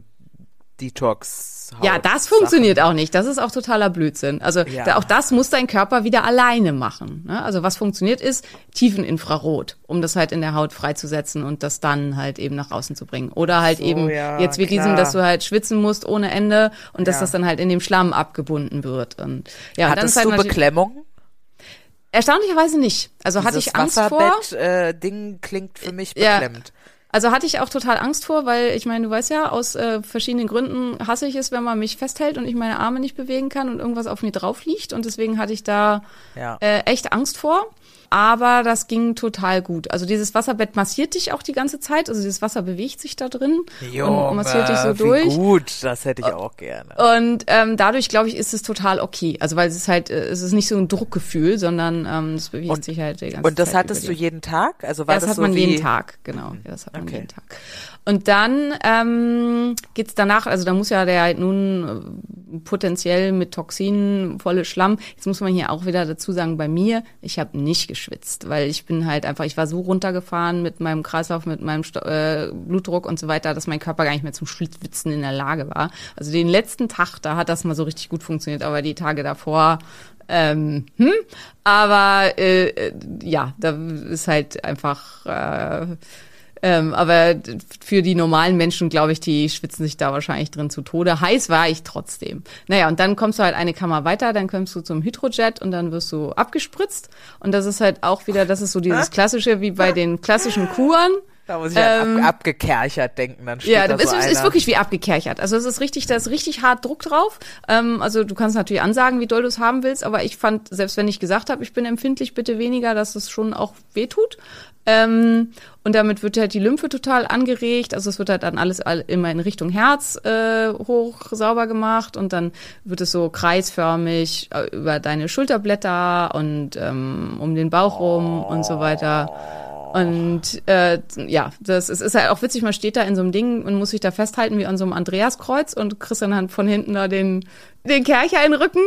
Detox Ja, das funktioniert auch nicht. Das ist auch totaler Blödsinn. Also Ja. da, auch das muss dein Körper wieder alleine machen. Ne? Also was funktioniert ist Tiefeninfrarot, um das halt in der Haut freizusetzen und das dann halt eben nach außen zu bringen. Oder halt So, eben ja, jetzt wie diesem, klar. dass du halt schwitzen musst ohne Ende und dass Ja. das dann halt in dem Schlamm abgebunden wird. Und ja, und dann Hattest ist halt du Beklemmung? Erstaunlicherweise nicht. Also hatte Dieses ich Angst vor. Wasserbett-Ding klingt für mich Ja. Also hatte ich auch total Angst vor, weil ich meine, du weißt ja, aus äh, verschiedenen Gründen hasse ich es, wenn man mich festhält und ich meine Arme nicht bewegen kann und irgendwas auf mir drauf liegt. Und deswegen hatte ich da Ja. äh, echt Angst vor. Aber das ging total gut. Also dieses Wasserbett massiert dich auch die ganze Zeit. Also dieses Wasser bewegt sich da drin und massiert dich so wie durch. gut, das hätte ich auch gerne. Und ähm, dadurch, glaube ich, ist es total okay. Also weil es ist halt, äh, es ist nicht so ein Druckgefühl, sondern ähm, es bewegt Und- sich halt die ganze Und das Zeit hattest du jeden Tag? Also war ja, das, das, hat so man jeden Tag, genau. Ja, das hat man Okay. jeden Tag. Und dann ähm, geht's danach, also da muss ja der halt nun äh, potenziell mit Toxinen volle Schlamm. Jetzt muss man hier auch wieder dazu sagen, bei mir, ich habe nicht geschwitzt, weil ich bin halt einfach, ich war so runtergefahren mit meinem Kreislauf, mit meinem Sto äh, Blutdruck und so weiter, dass mein Körper gar nicht mehr zum Schwitzen in der Lage war. Also den letzten Tag, da hat das mal so richtig gut funktioniert, aber die Tage davor ähm, hm, aber äh, äh, ja, da ist halt einfach äh, ähm, aber für die normalen Menschen, glaube ich, die schwitzen sich da wahrscheinlich drin zu Tode. Heiß war ich trotzdem. Naja, und dann kommst du halt eine Kammer weiter, dann kommst du zum Hydrojet und dann wirst du abgespritzt. Und das ist halt auch wieder, das ist so dieses klassische, wie bei den klassischen Kuren. Da muss ich an Ähm, ab, abgekerchert denken, dann steht Ja, da das so ist, ist wirklich wie abgekerchert. Also es ist richtig, da ist richtig hart Druck drauf. Ähm, also du kannst natürlich ansagen, wie doll du es haben willst, aber ich fand, selbst wenn ich gesagt habe, ich bin empfindlich, bitte weniger, dass es schon auch wehtut. Ähm, und damit wird halt die Lymphe total angeregt. Also es wird halt dann alles all- immer in Richtung Herz äh, hoch sauber gemacht und dann wird es so kreisförmig äh, über deine Schulterblätter und ähm, um den Bauch rum und so weiter. Und äh, ja, das ist, ist halt auch witzig, man steht da in so einem Ding und muss sich da festhalten wie an so einem Andreaskreuz und kriegst dann von hinten da den, den Kercher in den Rücken.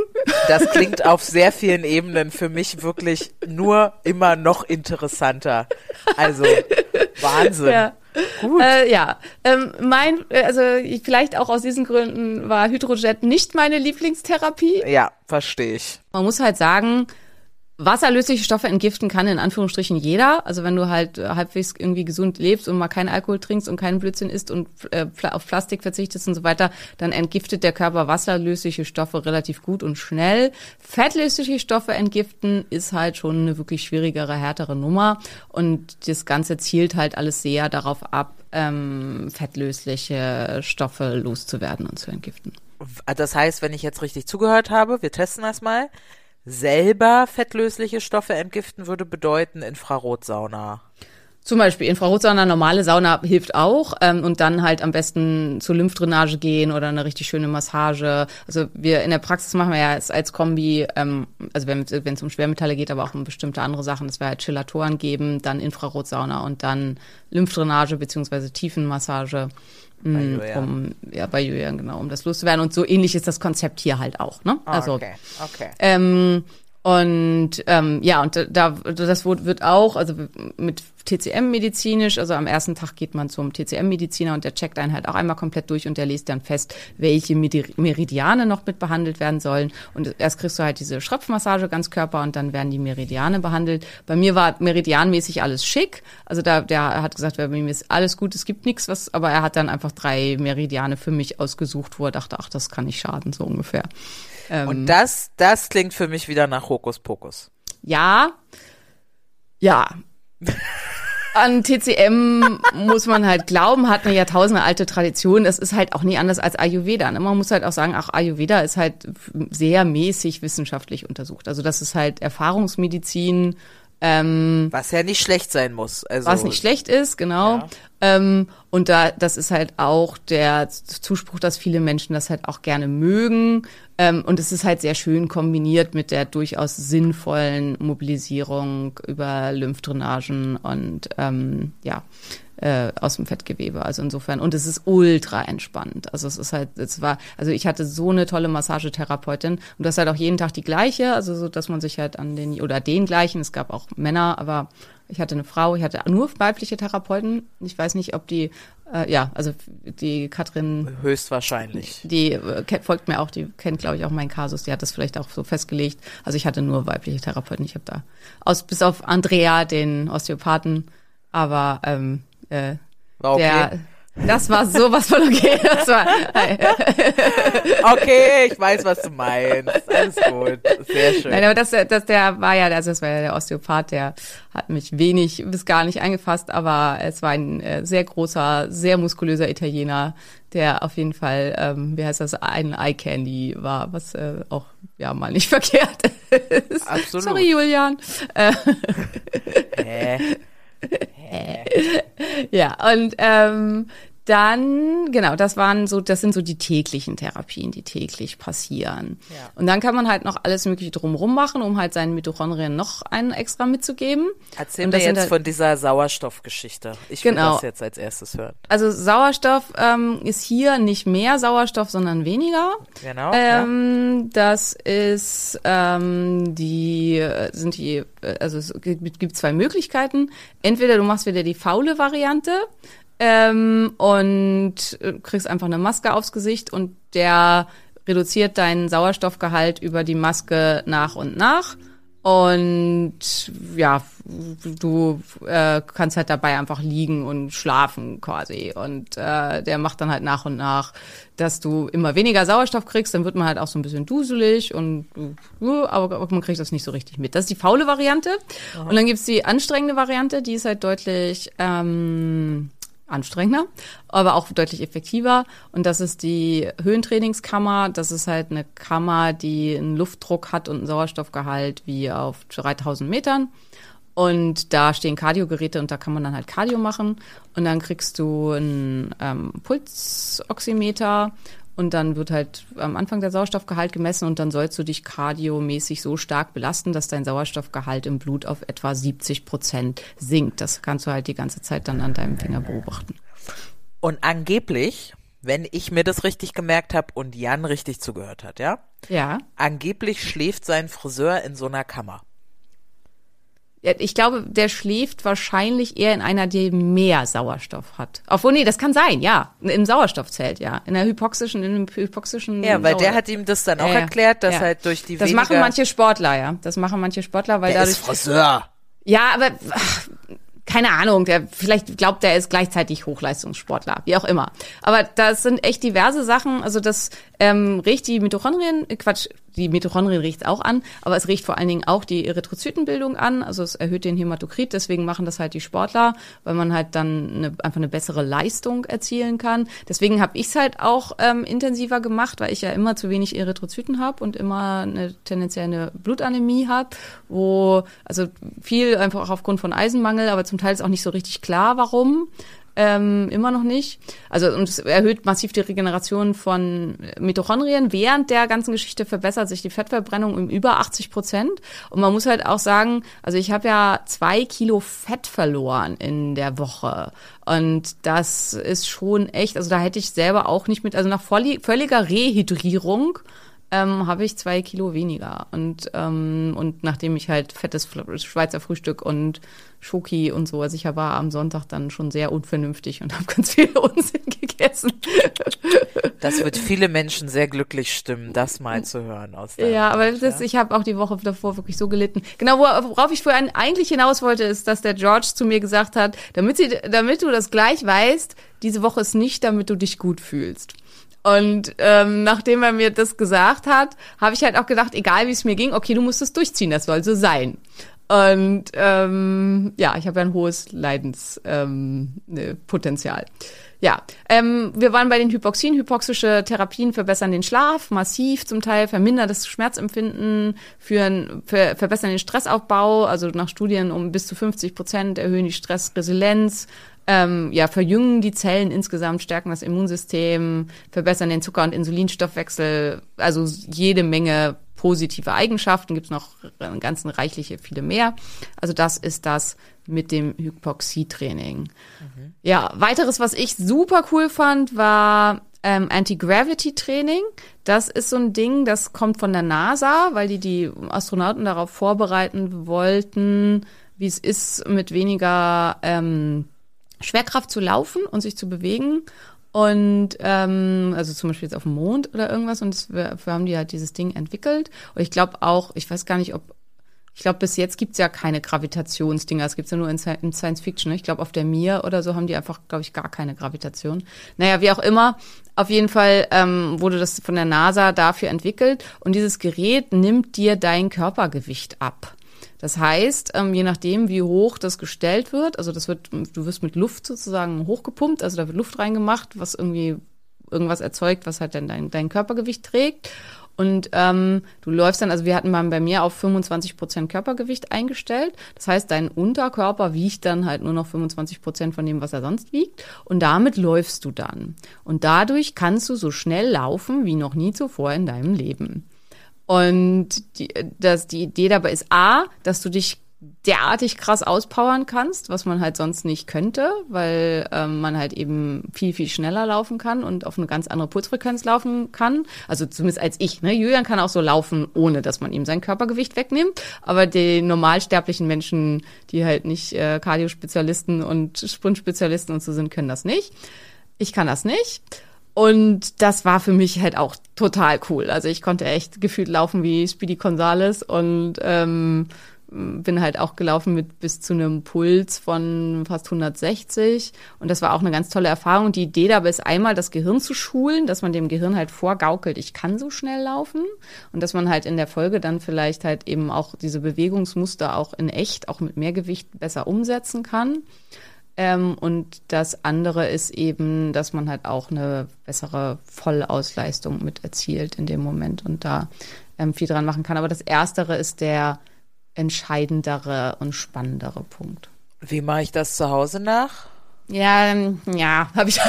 Das <laughs> klingt auf sehr vielen Ebenen für mich wirklich nur immer noch interessanter. Also Wahnsinn. Ja. Gut. Äh, ja, ähm, mein, also ich- vielleicht auch aus diesen Gründen war Hydrojet nicht meine Lieblingstherapie. Ja, verstehe ich. Man muss halt sagen, wasserlösliche Stoffe entgiften kann in Anführungsstrichen jeder. Also wenn du halt äh, halbwegs irgendwie gesund lebst und mal keinen Alkohol trinkst und keinen Blödsinn isst und äh, auf Plastik verzichtest und so weiter, dann entgiftet der Körper wasserlösliche Stoffe relativ gut und schnell. Fettlösliche Stoffe entgiften ist halt schon eine wirklich schwierigere, härtere Nummer. Und das Ganze zielt halt alles sehr darauf ab, ähm, fettlösliche Stoffe loszuwerden und zu entgiften. Das heißt, wenn ich jetzt richtig zugehört habe, wir testen das mal, selber fettlösliche Stoffe entgiften würde bedeuten Infrarotsauna. Zum Beispiel Infrarotsauna, normale Sauna hilft auch ähm, und dann halt am besten zur Lymphdrainage gehen oder eine richtig schöne Massage. Also wir in der Praxis machen wir ja als, als Kombi, ähm, also wenn es um Schwermetalle geht, aber auch um bestimmte andere Sachen, dass wir halt Chillatoren geben, dann Infrarotsauna und dann Lymphdrainage beziehungsweise Tiefenmassage. Mh, Julian. Um, ja, bei Julian, genau, um das loszuwerden. Und so ähnlich ist das Konzept hier halt auch. Ne? Also okay, okay. ähm, und ähm, ja, und da das wird auch, also mit TCM medizinisch, also am ersten Tag geht man zum TCM-Mediziner und der checkt einen halt auch einmal komplett durch und der liest dann fest, welche Meridiane noch mit behandelt werden sollen. Und erst kriegst du halt diese Schröpfmassage ganz Körper und dann werden die Meridiane behandelt. Bei mir war meridianmäßig alles schick. Also da, der hat gesagt, bei mir ist alles gut, es gibt nichts, was, aber er hat dann einfach drei Meridiane für mich ausgesucht, wo er dachte, ach, das kann nicht schaden, so ungefähr. Ähm, Und das, das klingt für mich wieder nach Hokuspokus. Ja. Ja. <laughs> an TCM muss man halt glauben, hat eine Jahrtausende alte Tradition. Es ist halt auch nie anders als Ayurveda. ne? Man muss halt auch sagen, ach, Ayurveda ist halt sehr mäßig wissenschaftlich untersucht. Also das ist halt Erfahrungsmedizin, ähm, Was ja nicht schlecht sein muss. Also, was nicht schlecht ist, genau. Ja. Ähm, und da, das ist halt auch der Zuspruch, dass viele Menschen das halt auch gerne mögen. Ähm, und es ist halt sehr schön kombiniert mit der durchaus sinnvollen Mobilisierung über Lymphdrainagen und ähm, ja äh, aus dem Fettgewebe. Also insofern und es ist ultra entspannt. Also es ist halt, es war, also ich hatte so eine tolle Massagetherapeutin und das ist halt auch jeden Tag die gleiche, also so, dass man sich halt an den oder den gleichen. Es gab auch Männer, aber ich hatte eine Frau, ich hatte nur weibliche Therapeuten. Ich weiß nicht, ob die, äh, ja, also die Katrin Höchstwahrscheinlich. die äh, folgt mir auch, die kennt, glaube ich, auch meinen Kasus, die hat das vielleicht auch so festgelegt. Also ich hatte nur weibliche Therapeuten. Ich habe da aus bis auf Andrea, den Osteopathen, aber ähm, äh, War okay. der das war sowas von okay. Das war, <laughs> Okay, ich weiß, was du meinst. Alles gut. Sehr schön. Nein, aber das, das, der war ja, also das war ja der Osteopath, der hat mich wenig bis gar nicht eingefasst, aber es war ein äh, sehr großer, sehr muskulöser Italiener, der auf jeden Fall, ähm, wie heißt das, ein Eye Candy war, was äh, auch ja mal nicht <laughs> verkehrt ist. Absolut. Sorry, Julian. Äh? <laughs> ja, und ähm, dann, genau, das waren so, das sind so die täglichen Therapien, die täglich passieren. Ja. Und dann kann man halt noch alles Mögliche drumherum machen, um halt seinen Mitochondrien noch einen extra mitzugeben. Erzähl mir jetzt halt- von dieser Sauerstoffgeschichte. Ich will Genau. das jetzt als erstes hören. Also Sauerstoff ähm, ist hier nicht mehr Sauerstoff, sondern weniger. Genau. ja. Ähm, Das ist ähm, die äh, sind die äh, also es gibt, gibt zwei Möglichkeiten. Entweder du machst wieder die faule Variante ähm, und äh, kriegst einfach eine Maske aufs Gesicht und der reduziert deinen Sauerstoffgehalt über die Maske nach und nach. Und ja, du äh, kannst halt dabei einfach liegen und schlafen quasi. Und äh, der macht dann halt nach und nach, dass du immer weniger Sauerstoff kriegst, dann wird man halt auch so ein bisschen duselig und äh, aber, man kriegt das nicht so richtig mit. Das ist die faule Variante. Und dann gibt's die anstrengende Variante, die ist halt deutlich ähm, anstrengender, aber auch deutlich effektiver. Und das ist die Höhentrainingskammer. Das ist halt eine Kammer, die einen Luftdruck hat und einen Sauerstoffgehalt wie auf 3000 Metern. Und da stehen Kardiogeräte und da kann man dann halt Cardio machen. Und dann kriegst du einen ähm, Pulsoximeter und dann wird halt am Anfang der Sauerstoffgehalt gemessen und dann sollst du dich kardiomäßig so stark belasten, dass dein Sauerstoffgehalt im Blut auf etwa 70 Prozent sinkt. Das kannst du halt die ganze Zeit dann an deinem Finger beobachten. Und angeblich, wenn ich mir das richtig gemerkt habe und Jan richtig zugehört hat, ja, Ja. angeblich schläft sein Friseur in so einer Kammer. Ich glaube, der schläft wahrscheinlich eher in einer, die mehr Sauerstoff hat. Obwohl, nee, das kann sein, ja. Im Sauerstoffzelt, ja. In der hypoxischen, in einem hypoxischen. Ja, weil der Sauer- hat ihm das dann auch Ja, erklärt, dass Ja. halt durch die Das weniger machen manche Sportler, ja. Das machen manche Sportler, weil der dadurch. ist Friseur. Ja, aber ach, keine Ahnung, der vielleicht glaubt, der ist gleichzeitig Hochleistungssportler, wie auch immer. Aber das sind echt diverse Sachen. Also das ähm, riecht die Mitochondrien, äh, Quatsch, die Mitochondrien riecht auch an, aber es riecht vor allen Dingen auch die Erythrozytenbildung an. Also es erhöht den Hämatokrit, deswegen machen das halt die Sportler, weil man halt dann eine, einfach eine bessere Leistung erzielen kann. Deswegen habe ich es halt auch ähm, intensiver gemacht, weil ich ja immer zu wenig Erythrozyten habe und immer eine tendenziell eine Blutanämie habe, wo also viel einfach auch aufgrund von Eisenmangel, aber zum Teil ist auch nicht so richtig klar, warum. Ähm, immer noch nicht. Also und es erhöht massiv die Regeneration von Mitochondrien. Während der ganzen Geschichte verbessert sich die Fettverbrennung um über 80 Prozent. Und man muss halt auch sagen, also ich habe ja zwei Kilo Fett verloren in der Woche. Und das ist schon echt, also da hätte ich selber auch nicht mit, also nach völliger Rehydrierung ähm, habe ich zwei Kilo weniger. Und, ähm, und nachdem ich halt fettes Schweizer Frühstück und Schoki und so, also ich war am Sonntag dann schon sehr unvernünftig und <laughs> habe ganz viel Unsinn gegessen. Das wird viele Menschen sehr glücklich stimmen, das mal zu hören aus deinem Ja, aber das, ich habe auch die Woche davor wirklich so gelitten. Genau, wo- worauf ich vorhin eigentlich hinaus wollte, ist, dass der George zu mir gesagt hat, damit, sie, damit du das gleich weißt, diese Woche ist nicht, damit du dich gut fühlst. Und ähm, nachdem er mir das gesagt hat, habe ich halt auch gedacht, egal wie es mir ging, okay, du musst es durchziehen, das soll so sein. Und ähm, ja, ich habe ja ein hohes Leidenspotenzial. Ähm, ne, ja, ähm, wir waren bei den Hypoxien. Hypoxische Therapien verbessern den Schlaf massiv zum Teil, vermindern das Schmerzempfinden, führen, ver, verbessern den Stressaufbau, also nach Studien um bis zu 50 Prozent erhöhen die Stressresilienz, ähm, ja, verjüngen die Zellen insgesamt, stärken das Immunsystem, verbessern den Zucker- und Insulinstoffwechsel, also jede Menge positive Eigenschaften, gibt es noch einen ganzen reichliche viele mehr. Also das ist das mit dem Hypoxietraining. Mhm. Ja, weiteres, was ich super cool fand, war ähm, Anti-Gravity-Training. Das ist so ein Ding, das kommt von der NASA, weil die die Astronauten darauf vorbereiten wollten, wie es ist, mit weniger ähm, Schwerkraft zu laufen und sich zu bewegen. Und ähm, also zum Beispiel jetzt auf dem Mond oder irgendwas. Und dafür haben die halt dieses Ding entwickelt. Und ich glaube auch, ich weiß gar nicht, ob ich glaube, bis jetzt gibt's ja keine Gravitationsdinger. Es gibt's ja nur in, in Science Fiction. Ne? Ich glaube, auf der Mir oder so haben die einfach, glaube ich, gar keine Gravitation. Naja, wie auch immer. Auf jeden Fall ähm, wurde das von der NASA dafür entwickelt. Und dieses Gerät nimmt dir dein Körpergewicht ab. Das heißt, ähm, je nachdem, wie hoch das gestellt wird, also das wird, du wirst mit Luft sozusagen hochgepumpt, also da wird Luft reingemacht, was irgendwie irgendwas erzeugt, was halt dann dein, dein Körpergewicht trägt. Und ähm, du läufst dann, also wir hatten mal bei mir auf 25 Prozent Körpergewicht eingestellt. Das heißt, dein Unterkörper wiegt dann halt nur noch 25 Prozent von dem, was er sonst wiegt. Und damit läufst du dann. Und dadurch kannst du so schnell laufen wie noch nie zuvor in deinem Leben. Und die, das, die Idee dabei ist A, dass du dich derartig krass auspowern kannst, was man halt sonst nicht könnte, weil ähm, man halt eben viel, viel schneller laufen kann und auf eine ganz andere Pulsfrequenz laufen kann. Also zumindest als ich. Ne? Julian kann auch so laufen, ohne dass man ihm sein Körpergewicht wegnimmt. Aber die normalsterblichen Menschen, die halt nicht äh, Cardiospezialisten und Sprintspezialisten und so sind, können das nicht. Ich kann das nicht. Und das war für mich halt auch total cool. Also ich konnte echt gefühlt laufen wie Speedy Gonzales und ähm, bin halt auch gelaufen mit bis zu einem Puls von fast 160 und das war auch eine ganz tolle Erfahrung. Die Idee dabei ist einmal das Gehirn zu schulen, dass man dem Gehirn halt vorgaukelt, ich kann so schnell laufen und dass man halt in der Folge dann vielleicht halt eben auch diese Bewegungsmuster auch in echt, auch mit mehr Gewicht besser umsetzen kann. Ähm, und das andere ist eben, dass man halt auch eine bessere Vollausleistung mit erzielt in dem Moment und da ähm, viel dran machen kann. Aber das Erstere ist der entscheidendere und spannendere Punkt. Wie mache ich das zu Hause nach? Ja, ähm, ja, <laughs> habe ich.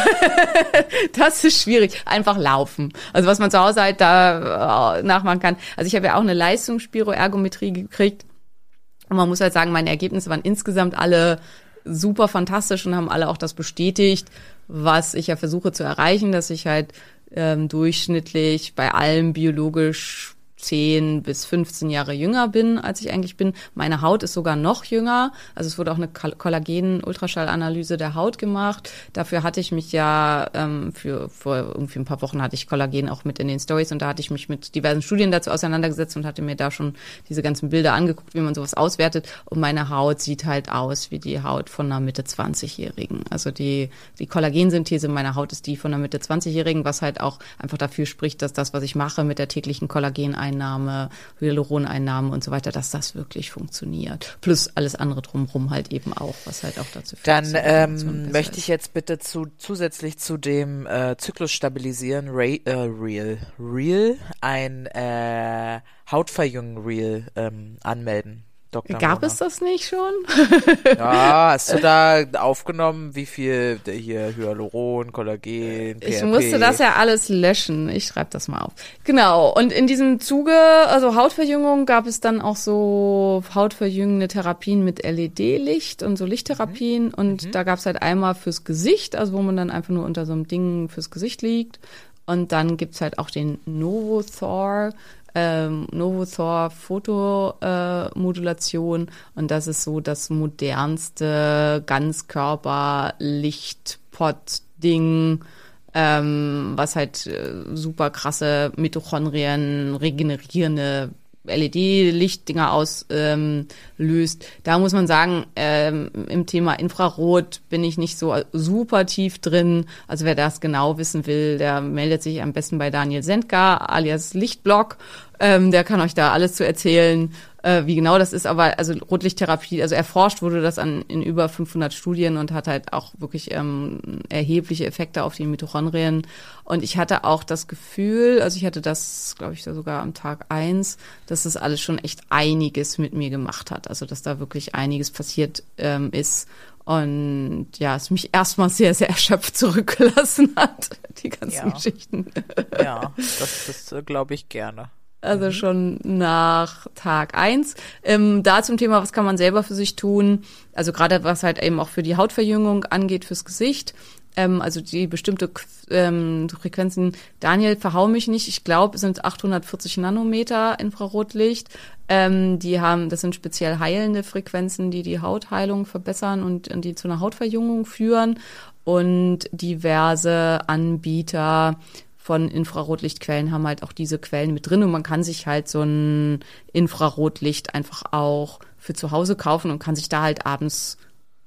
das ist schwierig. Einfach laufen. Also was man zu Hause halt da äh, nachmachen kann. Also ich habe ja auch eine Leistungsspiroergometrie gekriegt. Und man muss halt sagen, meine Ergebnisse waren insgesamt alle super fantastisch und haben alle auch das bestätigt, was ich ja versuche zu erreichen, dass ich halt ähm, durchschnittlich bei allem biologisch 10 bis 15 Jahre jünger bin, als ich eigentlich bin. Meine Haut ist sogar noch jünger. Also es wurde auch eine Kollagen-Ultraschallanalyse der Haut gemacht. Dafür hatte ich mich ja ähm, für vor irgendwie ein paar Wochen hatte ich Kollagen auch mit in den Stories und da hatte ich mich mit diversen Studien dazu auseinandergesetzt und hatte mir da schon diese ganzen Bilder angeguckt, wie man sowas auswertet. Und meine Haut sieht halt aus wie die Haut von einer Mitte 20-Jährigen. Also die die Kollagensynthese meiner Haut ist die von einer Mitte 20-Jährigen, was halt auch einfach dafür spricht, dass das, was ich mache mit der täglichen Kollagen Einnahme, Hyaluroneinnahme und so weiter, dass das wirklich funktioniert. Plus alles andere drumherum halt eben auch, was halt auch dazu führt. Dann ähm, möchte ich jetzt bitte zu, zusätzlich zu dem äh, Zyklus stabilisieren Ray, äh, Real, Real ein äh, Hautverjüngen Real ähm, anmelden. Dr. Gab Mona. es das nicht schon? ja, <laughs> hast du da aufgenommen, wie viel hier Hyaluron, Kollagen, PRP? Ich musste das ja alles löschen. Ich schreibe das mal auf. Genau. Und in diesem Zuge, also Hautverjüngung, gab es dann auch so hautverjüngende Therapien mit LED-Licht und so Lichttherapien. Mhm. Und mhm. da gab es halt einmal fürs Gesicht, also wo man dann einfach nur unter so einem Ding fürs Gesicht liegt. Und dann gibt's halt auch den Novothor, ähm, Novothor Fotomodulation. Und das ist so das modernste Ganzkörper-Lichtpot-Ding, ähm, was halt äh, super krasse Mitochondrien regenerierende LED-Lichtdinger auslöst. Ähm, da muss man sagen, ähm, im Thema Infrarot bin ich nicht so super tief drin. Also wer das genau wissen will, der meldet sich am besten bei Daniel Sendka alias Lichtblock. Ähm, der kann euch da alles zu erzählen. Äh, wie genau das ist, aber also Rotlichttherapie, also erforscht wurde das an in über 500 Studien und hat halt auch wirklich ähm, erhebliche Effekte auf die Mitochondrien. Und ich hatte auch das Gefühl, also ich hatte das, glaube ich, sogar am Tag eins, dass das alles schon echt einiges mit mir gemacht hat. Also dass da wirklich einiges passiert ähm, ist. Und ja, es mich erstmal sehr, sehr <laughs> erschöpft zurückgelassen hat, die ganzen Ja. Geschichten. Ja, das, das äh, glaube ich gerne. Also schon nach Tag eins. Ähm, da zum Thema, was kann man selber für sich tun? Also gerade was halt eben auch für die Hautverjüngung angeht, fürs Gesicht. Ähm, also die bestimmte ähm, Frequenzen. Daniel, verhau mich nicht. Ich glaube, es sind 840 Nanometer Infrarotlicht. Ähm, die haben, das sind speziell heilende Frequenzen, die die Hautheilung verbessern und, und die zu einer Hautverjüngung führen. Und diverse Anbieter von Infrarotlichtquellen haben halt auch diese Quellen mit drin und man kann sich halt so ein Infrarotlicht einfach auch für zu Hause kaufen und kann sich da halt abends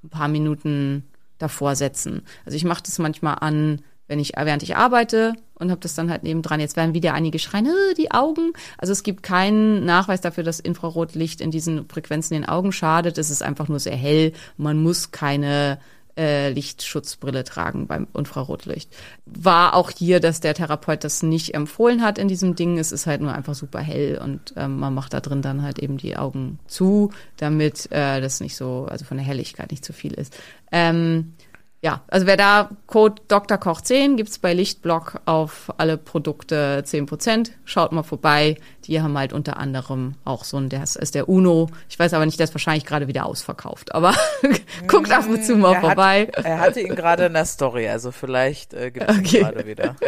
ein paar Minuten davor setzen. Also ich mache das manchmal an, wenn ich während ich arbeite und habe das dann halt nebendran. Jetzt werden wieder einige schreien, "Äh, die Augen. Also es gibt keinen Nachweis dafür, dass Infrarotlicht in diesen Frequenzen den Augen schadet. Es ist einfach nur sehr hell. Man muss keine äh, Lichtschutzbrille tragen beim Infrarotlicht. War auch hier, dass der Therapeut das nicht empfohlen hat in diesem Ding. Es ist halt nur einfach super hell und ähm, man macht da drin dann halt eben die Augen zu, damit äh, das nicht so, also von der Helligkeit nicht zu viel ist. Ähm, ja, also wer da Code Dr. Koch 10 gibt's bei Lichtblock auf alle Produkte 10%. Schaut mal vorbei. Die haben halt unter anderem auch so ein, das ist der Uno. Ich weiß aber nicht, der ist wahrscheinlich gerade wieder ausverkauft. Aber <laughs> guckt ab und zu mal er, vorbei. Hat, er hatte ihn gerade in der Story, also vielleicht äh, gibt es Okay. ihn gerade wieder. <laughs>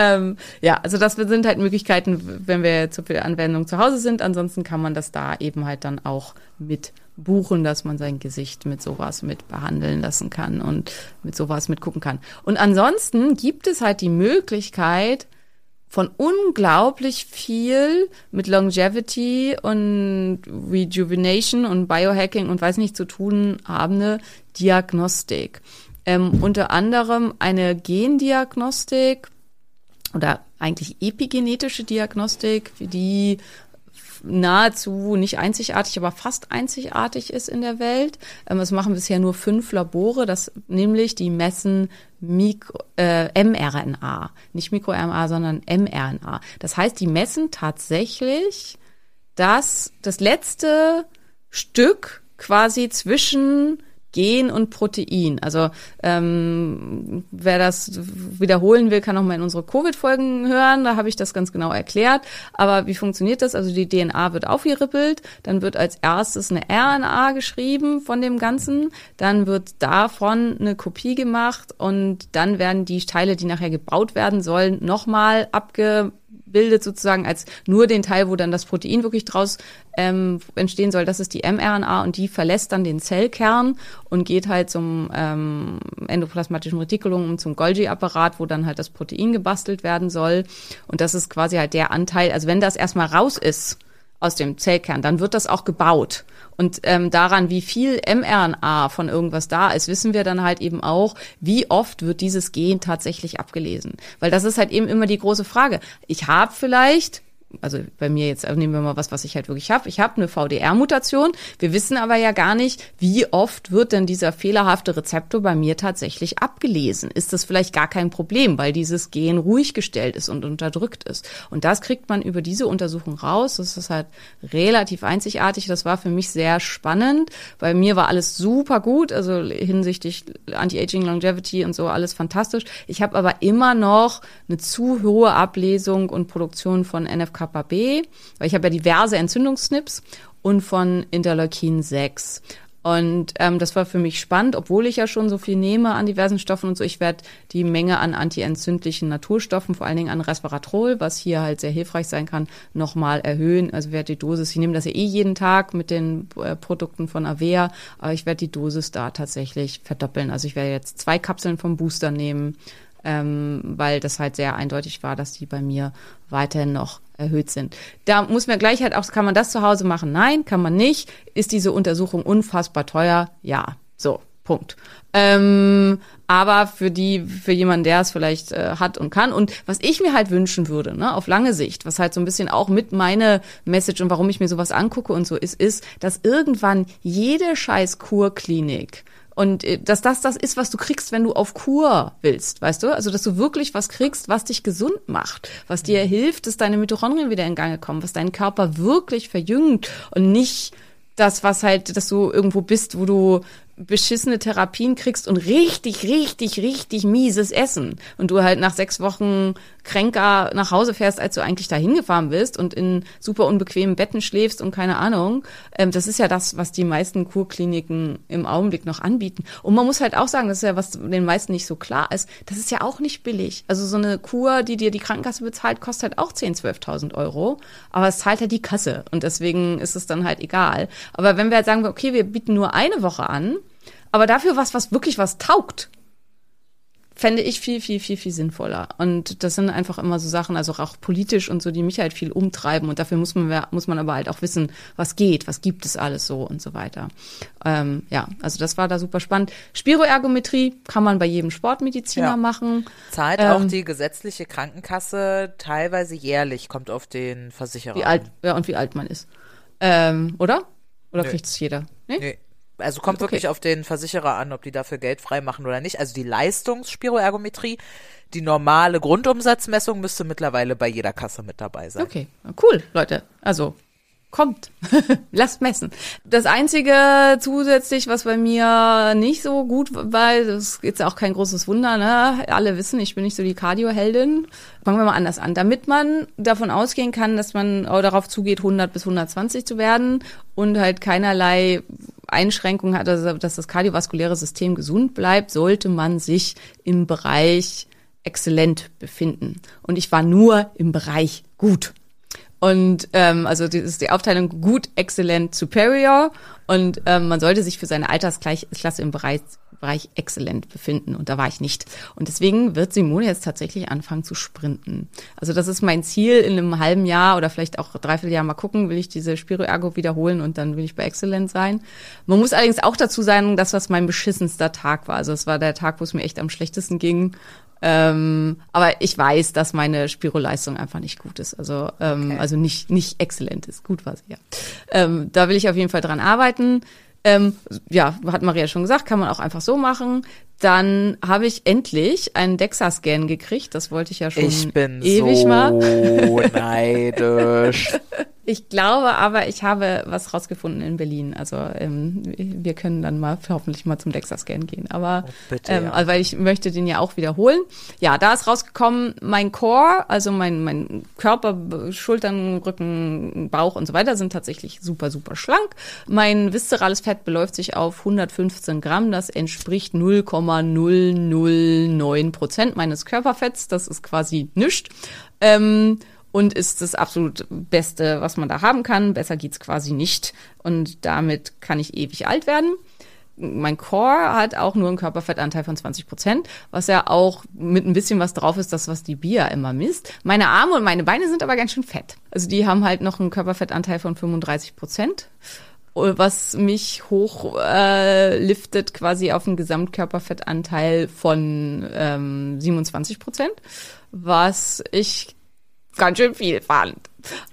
Ähm, ja, also das sind halt Möglichkeiten, wenn wir zu viel Anwendung zu Hause sind. Ansonsten kann man das da eben halt dann auch mit buchen, dass man sein Gesicht mit sowas mit behandeln lassen kann und mit sowas mitgucken kann. Und ansonsten gibt es halt die Möglichkeit, von unglaublich viel mit Longevity und Rejuvenation und Biohacking und weiß nicht zu tun habende Diagnostik. Ähm, unter anderem eine Gendiagnostik oder eigentlich epigenetische Diagnostik, die nahezu nicht einzigartig, aber fast einzigartig ist in der Welt. Ähm, Das machen bisher nur fünf Labore, das nämlich die messen Mikro, äh, mRNA, nicht Mikro-RNA, sondern mRNA. Das heißt, die messen tatsächlich, dass das letzte Stück quasi zwischen Gen und Protein. Also ähm, wer das wiederholen will, kann noch mal in unsere Covid-Folgen hören. Da habe ich das ganz genau erklärt. Aber wie funktioniert das? Also die DNA wird aufgerippelt, dann wird als erstes eine RNA geschrieben von dem Ganzen, dann wird davon eine Kopie gemacht und dann werden die Teile, die nachher gebaut werden sollen, nochmal abge bildet sozusagen als nur den Teil, wo dann das Protein wirklich draus ähm, entstehen soll. Das ist die mRNA und die verlässt dann den Zellkern und geht halt zum ähm, endoplasmatischen Retikulum und zum Golgi-Apparat, wo dann halt das Protein gebastelt werden soll. Und das ist quasi halt der Anteil, also wenn das erstmal raus ist aus dem Zellkern, dann wird das auch gebaut. Und ähm, daran, wie viel mRNA von irgendwas da ist, wissen wir dann halt eben auch, wie oft wird dieses Gen tatsächlich abgelesen. Weil das ist halt eben immer die große Frage. Ich habe vielleicht also bei mir jetzt nehmen wir mal was, was ich halt wirklich habe. Ich habe eine VDR-Mutation. Wir wissen aber ja gar nicht, wie oft wird denn dieser fehlerhafte Rezeptor bei mir tatsächlich abgelesen. Ist das vielleicht gar kein Problem, weil dieses Gen ruhig gestellt ist und unterdrückt ist. Und das kriegt man über diese Untersuchung raus. Das ist halt relativ einzigartig. Das war für mich sehr spannend. Bei mir war alles super gut, also hinsichtlich Anti-Aging, Longevity und so alles fantastisch. Ich habe aber immer noch eine zu hohe Ablesung und Produktion von NFKB, weil ich habe ja diverse Entzündungssnips und von Interleukin 6. Und ähm, das war für mich spannend, obwohl ich ja schon so viel nehme an diversen Stoffen und so. Ich werde die Menge an antientzündlichen Naturstoffen, vor allen Dingen an Resveratrol, was hier halt sehr hilfreich sein kann, nochmal erhöhen. Also werde die Dosis, ich nehme das ja eh jeden Tag mit den äh, Produkten von Avea, aber ich werde die Dosis da tatsächlich verdoppeln. Also ich werde jetzt zwei Kapseln vom Booster nehmen, ähm, weil das halt sehr eindeutig war, dass die bei mir weiterhin noch erhöht sind. Da muss man gleich halt auch, kann man das zu Hause machen? Nein, kann man nicht. Ist diese Untersuchung unfassbar teuer? Ja. So. Punkt. Ähm, aber für die, für jemanden, der es vielleicht äh, hat und kann. Und was ich mir halt wünschen würde, ne, auf lange Sicht, was halt so ein bisschen auch mit meine Message und warum ich mir sowas angucke und so ist, ist, dass irgendwann jede scheiß Kurklinik und äh, dass das das ist, was du kriegst, wenn du auf Kur willst, weißt du? Also, dass du wirklich was kriegst, was dich gesund macht, was dir hilft, dass deine Mitochondrien wieder in Gang kommen, was deinen Körper wirklich verjüngt und nicht das, was halt, dass du irgendwo bist, wo du beschissene Therapien kriegst und richtig, richtig, richtig mieses Essen und du halt nach sechs Wochen kränker nach Hause fährst, als du eigentlich dahin gefahren bist und in super unbequemen Betten schläfst und keine Ahnung. Ähm, das ist ja das, was die meisten Kurkliniken im Augenblick noch anbieten. Und man muss halt auch sagen, das ist ja, was den meisten nicht so klar ist, das ist ja auch nicht billig. Also so eine Kur, die dir die Krankenkasse bezahlt, kostet halt auch 10.000, 12.000 Euro. Aber es zahlt halt die Kasse und deswegen ist es dann halt egal. Aber wenn wir halt sagen, okay, wir bieten nur eine Woche an, aber dafür was, was wirklich was taugt, fände ich viel, viel, viel, viel sinnvoller. Und das sind einfach immer so Sachen, also auch politisch und so, die mich halt viel umtreiben. Und dafür muss man, muss man aber halt auch wissen, was geht, was gibt es alles so und so weiter. Ähm, ja, also das war da super spannend. Spiroergometrie kann man bei jedem Sportmediziner Ja. machen. Zahlt Ähm, auch die gesetzliche Krankenkasse teilweise jährlich, kommt auf den Versicherer. Wie alt, ja, und wie alt man ist. Ähm, oder? Oder kriegt es jeder? Nee? Nee. Also kommt Okay. wirklich auf den Versicherer an, ob die dafür Geld frei machen oder nicht. Also die Leistungsspiroergometrie, die normale Grundumsatzmessung müsste mittlerweile bei jeder Kasse mit dabei sein. Okay, cool, Leute. Also kommt, <laughs> lasst messen. Das einzige zusätzlich, was bei mir nicht so gut war, das ist jetzt auch kein großes Wunder, ne? Alle wissen, ich bin nicht so die Cardioheldin. Fangen wir mal anders an. Damit man davon ausgehen kann, dass man darauf zugeht, 100 bis 120 zu werden und halt keinerlei Einschränkungen hat, also dass das kardiovaskuläre System gesund bleibt, sollte man sich im Bereich exzellent befinden. Und ich war nur im Bereich gut. Und ähm, also das ist die Aufteilung gut, exzellent, superior. Und ähm, man sollte sich für seine Altersklasse im Bereich, Bereich exzellent befinden. Und da war ich nicht. Und deswegen wird Simone jetzt tatsächlich anfangen zu sprinten. Also das ist mein Ziel in einem halben Jahr oder vielleicht auch dreiviertel Jahr mal gucken, will ich diese Spiro-Ergo wiederholen und dann will ich bei exzellent sein. Man muss allerdings auch dazu sagen, dass das mein beschissenster Tag war. Also es war der Tag, wo es mir echt am schlechtesten ging. Ähm, aber ich weiß, dass meine Spiroleistung einfach nicht gut ist. Also, ähm, Okay. also nicht, nicht exzellent ist. Gut war sie, ja. Ähm, da will ich auf jeden Fall dran arbeiten. Ähm, ja, hat Maria schon gesagt, kann man auch einfach so machen. Dann habe ich endlich einen DEXA-Scan gekriegt. Das wollte ich ja schon Ich bin ewig so mal. neidisch. <laughs> Ich glaube aber, ich habe was rausgefunden in Berlin. Also ähm, wir können dann mal hoffentlich mal zum DEXA-Scan gehen. Aber Oh, bitte, ähm, ja. also, weil ich möchte den ja auch wiederholen. Ja, da ist rausgekommen, mein Core, also mein, mein Körper, Schultern, Rücken, Bauch und so weiter sind tatsächlich super, super schlank. Mein viszerales Fett beläuft sich auf 115 Gramm. Das entspricht 0,009 Prozent meines Körperfetts. Das ist quasi nichts. Ähm, und ist das absolut Beste, was man da haben kann. Besser geht's quasi nicht. Und damit kann ich ewig alt werden. Mein Core hat auch nur einen Körperfettanteil von 20 Prozent, was ja auch mit ein bisschen was drauf ist, das, was die Bia immer misst. Meine Arme und meine Beine sind aber ganz schön fett. Also die haben halt noch einen Körperfettanteil von 35 Prozent was mich hoch äh, liftet quasi auf einen Gesamtkörperfettanteil von ähm, 27 Prozent, was ich ganz schön viel fand.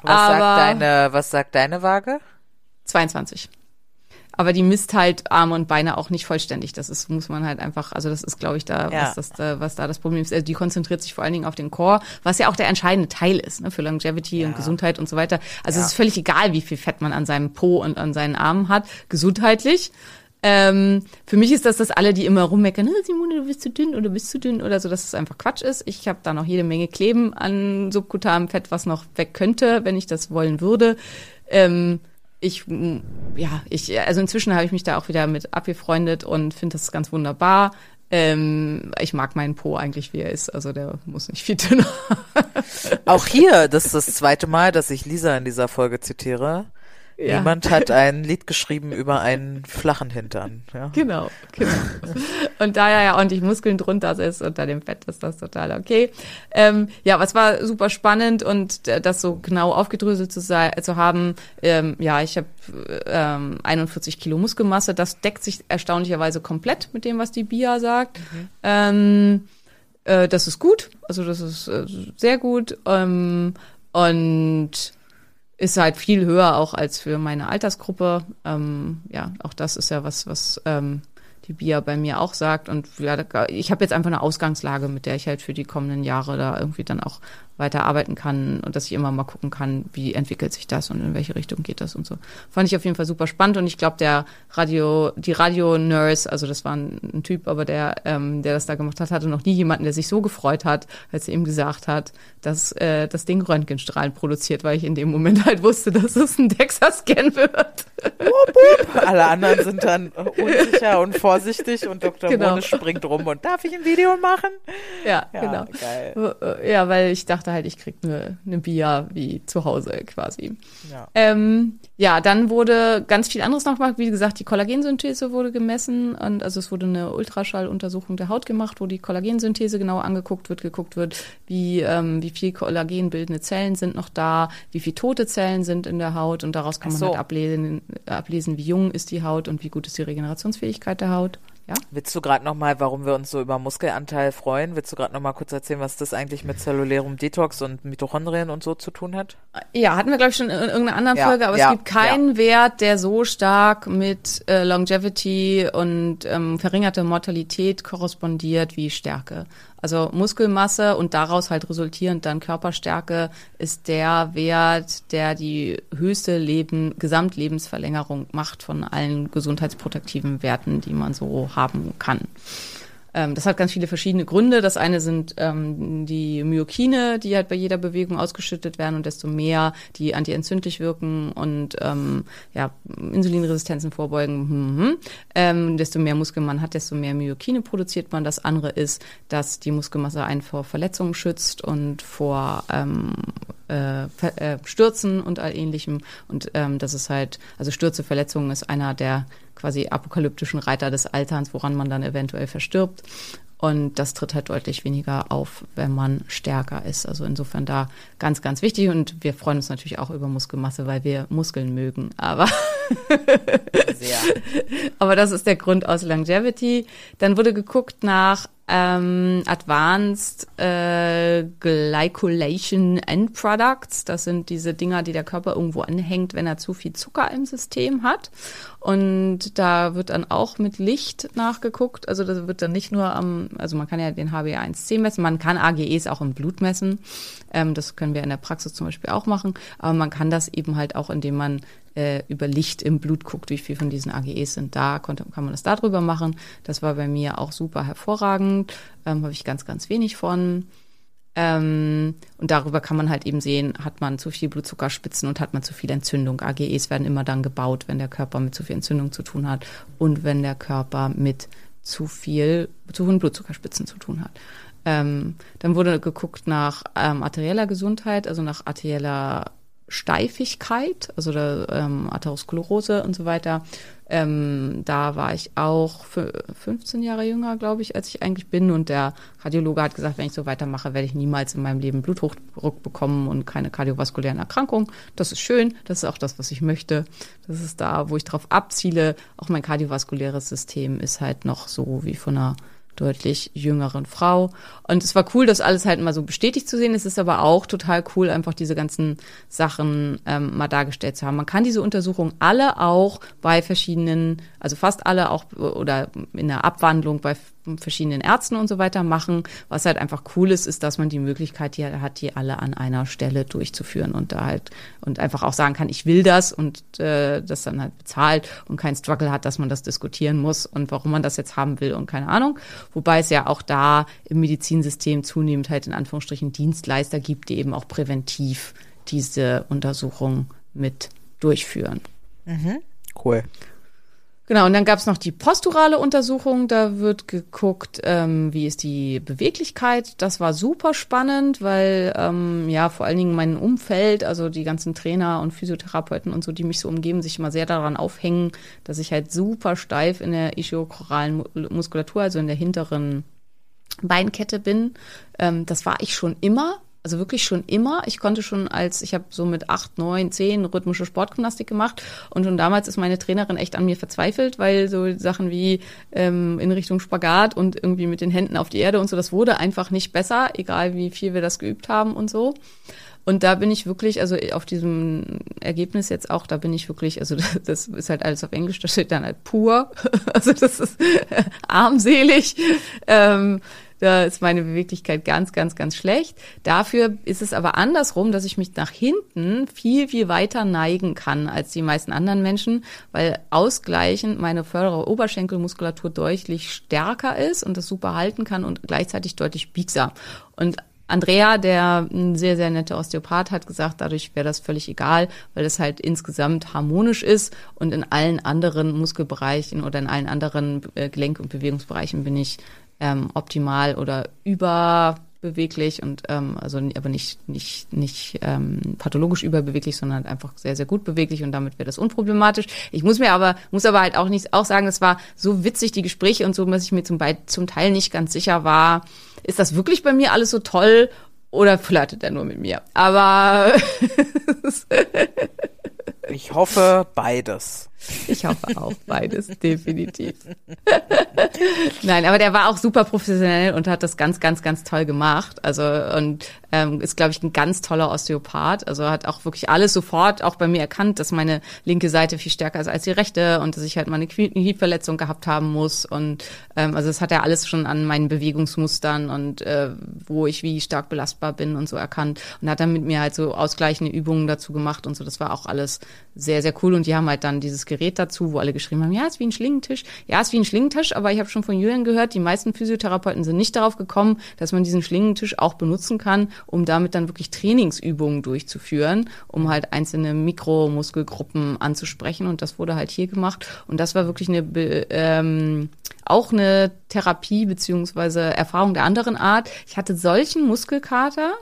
Was Aber sagt deine, was sagt deine Waage? 22. Aber die misst halt Arme und Beine auch nicht vollständig. Das ist, muss man halt einfach, also das ist, glaube ich, da, Ja. was, das, da, was da das Problem ist. Also die konzentriert sich vor allen Dingen auf den Core, was ja auch der entscheidende Teil ist, ne, für Longevity und Gesundheit und so weiter. Also es ist völlig egal, wie viel Fett man an seinem Po und an seinen Armen hat, gesundheitlich. Ähm, für mich ist das, dass alle, die immer rummeckern, "Ah, Simone, du bist zu dünn oder bist zu dünn oder so, dass es einfach Quatsch ist. Ich habe da noch jede Menge Kleben an subkutanem Fett, was noch weg könnte, wenn ich das wollen würde. Ähm, ich, mm, ja, ich, also inzwischen habe ich mich da auch wieder mit abgefreundet und finde das ganz wunderbar. Ähm, ich mag meinen Po eigentlich, wie er ist. Also der muss nicht viel dünner. Auch hier, das ist das zweite Mal, dass ich Lisa in dieser Folge zitiere. Ja. Niemand hat ein Lied geschrieben über einen flachen Hintern. Ja. Genau, genau. Und da ja ordentlich Muskeln drunter ist unter dem Fett, ist das total okay. Ähm, ja, was war super spannend und äh, das so genau aufgedröselt zu, sei, zu haben. Ähm, ja, ich habe ähm, 41 Kilo Muskelmasse. Das deckt sich erstaunlicherweise komplett mit dem, was die BIA sagt. Ähm, äh, das ist gut, also das ist äh, sehr gut. Ähm, und ist halt viel höher auch als für meine Altersgruppe. Ähm, ja, auch das ist ja was, was ähm, die Bia bei mir auch sagt. Und ja, ich habe jetzt einfach eine Ausgangslage, mit der ich halt für die kommenden Jahre da irgendwie dann auch weiter arbeiten kann und dass ich immer mal gucken kann, wie entwickelt sich das und in welche Richtung geht das und so. Fand ich auf jeden Fall super spannend und ich glaube, der Radio, die Radio-Nurse, also das war ein, ein Typ, aber der, ähm, der das da gemacht hat, hatte noch nie jemanden, der sich so gefreut hat, als er ihm gesagt hat, dass äh, das Ding Röntgenstrahlen produziert, weil ich in dem Moment halt wusste, dass es ein DEXA-Scan wird. Alle anderen sind dann unsicher und vorsichtig und Dr. Genau. Mone springt rum und darf ich ein Video machen? Ja, Ja, genau. geil. Ja, weil ich dachte halt, ich krieg eine ne Bia wie zu Hause quasi. Ja. Ähm, ja, dann wurde ganz viel anderes noch gemacht. Wie gesagt, die Kollagensynthese wurde gemessen und also es wurde eine Ultraschalluntersuchung der Haut gemacht, wo die Kollagensynthese genau angeguckt wird, geguckt wird, wie, ähm, wie viel kollagenbildende Zellen sind noch da, wie viel tote Zellen sind in der Haut und daraus kann Ach man so. halt ablesen, ablesen, wie jung ist die Haut und wie gut ist die Regenerationsfähigkeit der Haut. Ja. Willst du gerade noch mal, warum wir uns so über Muskelanteil freuen? Willst du gerade noch mal kurz erzählen, was das eigentlich mit zellulärem Detox und Mitochondrien und so zu tun hat? Ja, hatten wir, glaube ich, schon in irgendeiner anderen Ja, Folge, aber ja, es gibt keinen Wert, der so stark mit äh, Longevity und ähm, verringerter Mortalität korrespondiert wie Stärke. Also Muskelmasse und daraus halt resultierend dann Körperstärke ist der Wert, der die höchste Leben, Gesamtlebensverlängerung macht von allen gesundheitsprotektiven Werten, die man so haben kann. Ähm, das hat ganz viele verschiedene Gründe. Das eine sind ähm, die Myokine, die halt bei jeder Bewegung ausgeschüttet werden und desto mehr die antientzündlich wirken und ähm, ja, Insulinresistenzen vorbeugen. Hm, hm. Ähm, desto mehr Muskeln man hat, desto mehr Myokine produziert man. Das andere ist, dass die Muskelmasse einen vor Verletzungen schützt und vor ähm, äh, äh, Stürzen und all ähnlichem. Und ähm, das ist halt, also Stürze, Verletzungen ist einer der quasi apokalyptischen Reiter des Alterns, woran man dann eventuell verstirbt. Und das tritt halt deutlich weniger auf, wenn man stärker ist. Also insofern da ganz, ganz wichtig. Und wir freuen uns natürlich auch über Muskelmasse, weil wir Muskeln mögen. Aber Sehr. <laughs> aber das ist der Grund aus Longevity. Dann wurde geguckt nach ähm, Advanced äh, Glycolation End Products. Das sind diese Dinger, die der Körper irgendwo anhängt, wenn er zu viel Zucker im System hat. Und da wird dann auch mit Licht nachgeguckt. Also das wird dann nicht nur am, also man kann ja den HbA1c messen, man kann AGEs auch im Blut messen. Ähm, das können wir in der Praxis zum Beispiel auch machen. Aber man kann das eben halt auch, indem man äh, über Licht im Blut guckt, wie viel von diesen AGEs sind da, konnte, kann man das darüber machen. Das war bei mir auch super hervorragend. Ähm, Habe ich ganz, ganz wenig von. Ähm, und darüber kann man halt eben sehen, hat man zu viel Blutzuckerspitzen und hat man zu viel Entzündung. AGEs werden immer dann gebaut, wenn der Körper mit zu viel Entzündung zu tun hat und wenn der Körper mit zu viel, zu hohen Blutzuckerspitzen zu tun hat. Ähm, dann wurde geguckt nach ähm, arterieller Gesundheit, also nach arterieller Steifigkeit, also der ähm, Atherosklerose und so weiter. Ähm, da war ich auch fü- 15 Jahre jünger, glaube ich, als ich eigentlich bin. Und der Kardiologe hat gesagt, wenn ich so weitermache, werde ich niemals in meinem Leben Bluthochdruck bekommen und keine kardiovaskulären Erkrankungen. Das ist schön, das ist auch das, was ich möchte. Das ist da, wo ich drauf abziele. Auch mein kardiovaskuläres System ist halt noch so wie von einer deutlich jüngeren Frau. Und es war cool, das alles halt mal so bestätigt zu sehen. Es ist aber auch total cool, einfach diese ganzen Sachen ähm, mal dargestellt zu haben. Man kann diese Untersuchungen alle auch bei verschiedenen, also fast alle auch oder in der Abwandlung bei verschiedenen Ärzten und so weiter machen. Was halt einfach cool ist, ist, dass man die Möglichkeit hier hat, die alle an einer Stelle durchzuführen und da halt und einfach auch sagen kann, ich will das und äh, das dann halt bezahlt und kein Struggle hat, dass man das diskutieren muss und warum man das jetzt haben will und keine Ahnung. Wobei es ja auch da im Medizinsystem zunehmend halt in Anführungsstrichen Dienstleister gibt, die eben auch präventiv diese Untersuchung mit durchführen. Cool. Genau, und dann gab's noch die posturale Untersuchung. Da wird geguckt, ähm, wie ist die Beweglichkeit. Das war super spannend, weil ähm, ja vor allen Dingen mein Umfeld, also die ganzen Trainer und Physiotherapeuten und so, die mich so umgeben, sich immer sehr daran aufhängen, dass ich halt super steif in der ischiochoralen Mu- Muskulatur, also in der hinteren Beinkette bin. Ähm, das war ich schon immer. Also wirklich schon immer. Ich konnte schon als, ich habe so mit acht, neun, zehn rhythmische Sportgymnastik gemacht und schon damals ist meine Trainerin echt an mir verzweifelt, weil so Sachen wie ähm, in Richtung Spagat und irgendwie mit den Händen auf die Erde und so, das wurde einfach nicht besser, egal wie viel wir das geübt haben und so. Und da bin ich wirklich, also auf diesem Ergebnis jetzt auch, da bin ich wirklich, also <laughs> das ist halt alles auf Englisch, da steht dann halt pur. <laughs> Also das ist armselig. Ähm, da ist meine Beweglichkeit ganz, ganz, ganz schlecht. Dafür ist es aber andersrum, dass ich mich nach hinten viel, viel weiter neigen kann als die meisten anderen Menschen, weil ausgleichend meine vordere Oberschenkelmuskulatur deutlich stärker ist und das super halten kann und gleichzeitig deutlich biegsam. Und Andrea, der ein sehr, sehr netter Osteopath, hat gesagt, dadurch wäre das völlig egal, weil das halt insgesamt harmonisch ist und in allen anderen Muskelbereichen oder in allen anderen äh, Gelenk- und Bewegungsbereichen bin ich ähm, optimal oder überbeweglich und ähm, also aber nicht nicht nicht ähm, pathologisch überbeweglich, sondern halt einfach sehr sehr gut beweglich und damit wäre das unproblematisch. Ich muss mir aber muss aber halt auch nicht auch sagen, es war so witzig die Gespräche und so, dass ich mir zum Be zum Teil nicht ganz sicher war, ist das wirklich bei mir alles so toll oder flirtet er nur mit mir? Aber <laughs> Ich hoffe beides. Ich hoffe auch beides, definitiv. <laughs> Nein, aber der war auch super professionell und hat das ganz, ganz, ganz toll gemacht. Also und ähm, ist, glaube ich, ein ganz toller Osteopath. Also hat auch wirklich alles sofort auch bei mir erkannt, dass meine linke Seite viel stärker ist als die rechte und dass ich halt mal eine Knieverletzung gehabt haben muss. Und ähm, also das hat er alles schon an meinen Bewegungsmustern und äh, wo ich wie stark belastbar bin und so erkannt. Und hat dann mit mir halt so ausgleichende Übungen dazu gemacht und so. Das war auch alles sehr, sehr cool. Und die haben halt dann dieses Gerät dazu, wo alle geschrieben haben, ja, ist wie ein Schlingentisch. Ja, ist wie ein Schlingentisch, aber ich habe schon von Julian gehört, die meisten Physiotherapeuten sind nicht darauf gekommen, dass man diesen Schlingentisch auch benutzen kann, um damit dann wirklich Trainingsübungen durchzuführen, um halt einzelne Mikromuskelgruppen anzusprechen. Und das wurde halt hier gemacht. Und das war wirklich eine ähm, auch eine Therapie beziehungsweise Erfahrung der anderen Art. Ich hatte solchen Muskelkater,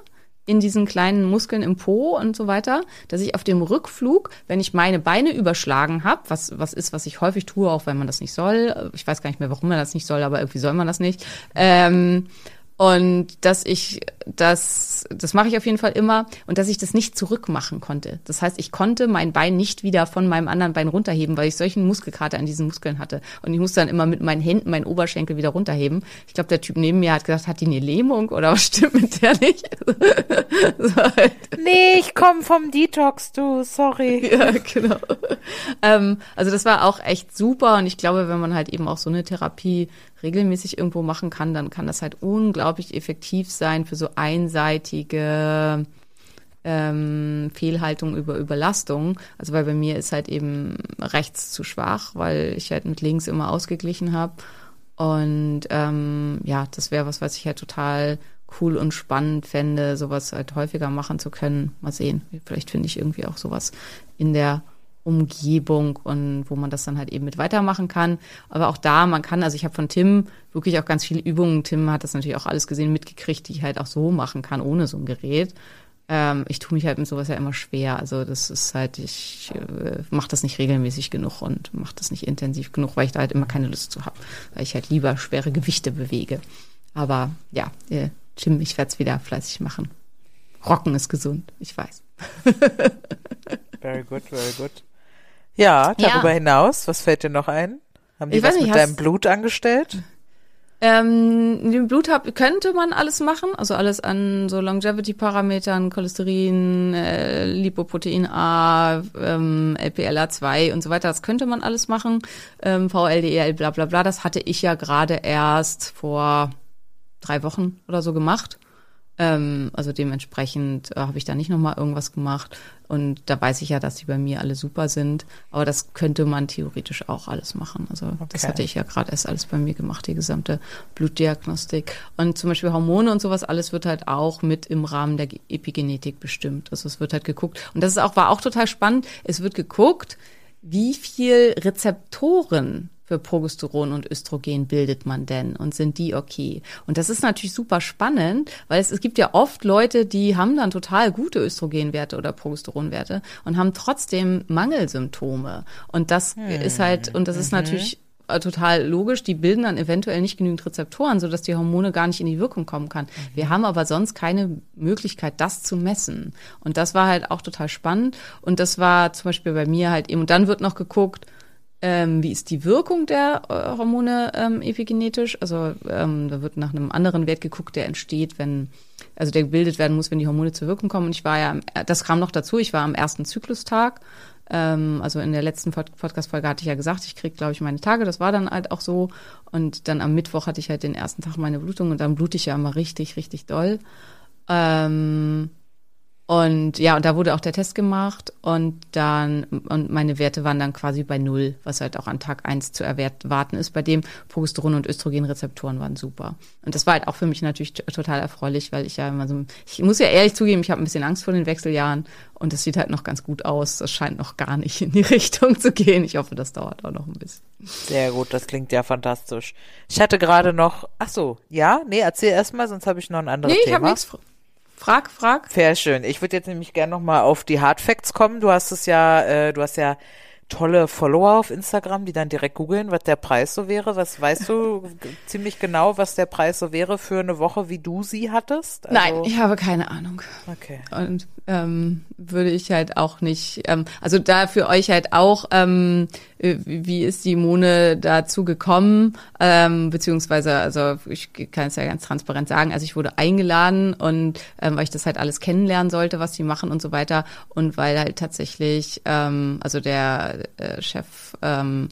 in diesen kleinen Muskeln im Po und so weiter, dass ich auf dem Rückflug, wenn ich meine Beine überschlagen habe, was was ist, was ich häufig tue, auch wenn man das nicht soll, ich weiß gar nicht mehr, warum man das nicht soll, aber irgendwie soll man das nicht. Ähm, und dass ich das, das mache ich auf jeden Fall immer, und dass ich das nicht zurückmachen konnte. Das heißt, ich konnte mein Bein nicht wieder von meinem anderen Bein runterheben, weil ich solchen Muskelkater an diesen Muskeln hatte. Und ich musste dann immer mit meinen Händen meinen Oberschenkel wieder runterheben. Ich glaube, der Typ neben mir hat gesagt, hat die eine Lähmung oder was stimmt mit der nicht? <laughs> so halt. Nee, ich komme vom Detox, du, sorry. <laughs> Ja, genau. ähm, also das war auch echt super und ich glaube, wenn man halt eben auch so eine Therapie regelmäßig irgendwo machen kann, dann kann das halt unglaublich effektiv sein für so einseitige ähm, Fehlhaltung über Überlastung. Also weil bei mir ist halt eben rechts zu schwach, weil ich halt mit links immer ausgeglichen habe. Und ähm, ja, das wäre was, was ich halt total cool und spannend fände, sowas halt häufiger machen zu können. Mal sehen. Vielleicht finde ich irgendwie auch sowas in der Umgebung und wo man das dann halt eben mit weitermachen kann. Aber auch da, man kann, also ich habe von Tim wirklich auch ganz viele Übungen. Tim hat das natürlich auch alles gesehen, mitgekriegt, die ich halt auch so machen kann, ohne so ein Gerät. Ähm, ich tue mich halt mit sowas ja immer schwer. Also das ist halt, ich äh, mache das nicht regelmäßig genug und mache das nicht intensiv genug, weil ich da halt immer keine Lust zu habe. Weil ich halt lieber schwere Gewichte bewege. Aber ja, äh, Tim, ich werde es wieder fleißig machen. Rocken ist gesund, ich weiß. <laughs> Very good, very good. Ja, darüber hinaus, was fällt dir noch ein? Haben die Ich was nicht, mit deinem Blut angestellt? Ähm, den Bluthab könnte man alles machen, also alles an so Longevity-Parametern, Cholesterin, äh, Lipoprotein A, ähm, LPLA2 und so weiter. Das könnte man alles machen. Ähm, VLDL, bla bla bla. Das hatte ich ja gerade erst vor drei Wochen oder so gemacht. Ähm, also dementsprechend äh, habe ich da nicht nochmal irgendwas gemacht. Und da weiß ich ja, dass die bei mir alle super sind. Aber das könnte man theoretisch auch alles machen. Also das Okay. hatte ich ja gerade erst alles bei mir gemacht, die gesamte Blutdiagnostik. Und zum Beispiel Hormone und sowas, alles wird halt auch mit im Rahmen der Epigenetik bestimmt. Also es wird halt geguckt. Und das ist auch, war auch total spannend. Es wird geguckt, wie viel Rezeptoren für Progesteron und Östrogen bildet man denn und sind die okay? Und das ist natürlich super spannend, weil es, es gibt ja oft Leute, die haben dann total gute Östrogenwerte oder Progesteronwerte und haben trotzdem Mangelsymptome. Und das ist halt, und das ist natürlich äh, total logisch, die bilden dann eventuell nicht genügend Rezeptoren, sodass die Hormone gar nicht in die Wirkung kommen kann. Wir haben aber sonst keine Möglichkeit, das zu messen. Und das war halt auch total spannend. Und das war zum Beispiel bei mir halt eben, und dann wird noch geguckt, ähm, wie ist die Wirkung der äh, Hormone ähm, epigenetisch? Also ähm, da wird nach einem anderen Wert geguckt, der entsteht, wenn, also der gebildet werden muss, wenn die Hormone zur Wirkung kommen. Und ich war ja, am- das kam noch dazu, ich war am ersten Zyklustag. Ähm, also in der letzten Pod Podcast-Folge hatte ich ja gesagt, ich krieg, glaube ich, meine Tage. Das war dann halt auch so. Und dann am Mittwoch hatte ich halt den ersten Tag meine Blutung und dann blute ich ja immer richtig, richtig doll. Ähm, und ja, und da wurde auch der Test gemacht und dann, und meine Werte waren dann quasi bei null, was halt auch an Tag eins zu erwarten ist. Bei dem Progesteron- und Östrogenrezeptoren waren super. Und das war halt auch für mich natürlich total erfreulich, weil ich ja immer so, ich muss ja ehrlich zugeben, ich habe ein bisschen Angst vor den Wechseljahren und das sieht halt noch ganz gut aus. Das scheint noch gar nicht in die <laughs> Richtung zu gehen. Ich hoffe, das dauert auch noch ein bisschen. Sehr gut, das klingt ja fantastisch. Ich hatte gerade noch, ach so, ja, nee, erzähl erst mal, sonst habe ich noch ein anderes Nee, ich Thema. habe nichts. Frag, frag. Sehr schön. Ich würde jetzt nämlich gerne noch mal auf die Hard Facts kommen. Du hast es ja, äh, du hast ja tolle Follower auf Instagram, die dann direkt googeln, was der Preis so wäre. Was weißt du <laughs> ziemlich genau, was der Preis so wäre für eine Woche, wie du sie hattest? Also, Nein, ich habe keine Ahnung. Okay. Und ähm, würde ich halt auch nicht, ähm, also da für euch halt auch, ähm, äh, wie ist Simone dazu gekommen, ähm, beziehungsweise, also ich kann es ja ganz transparent sagen, also ich wurde eingeladen und ähm, weil ich das halt alles kennenlernen sollte, was die machen und so weiter. Und weil halt tatsächlich, ähm, also der äh, Chef, ähm,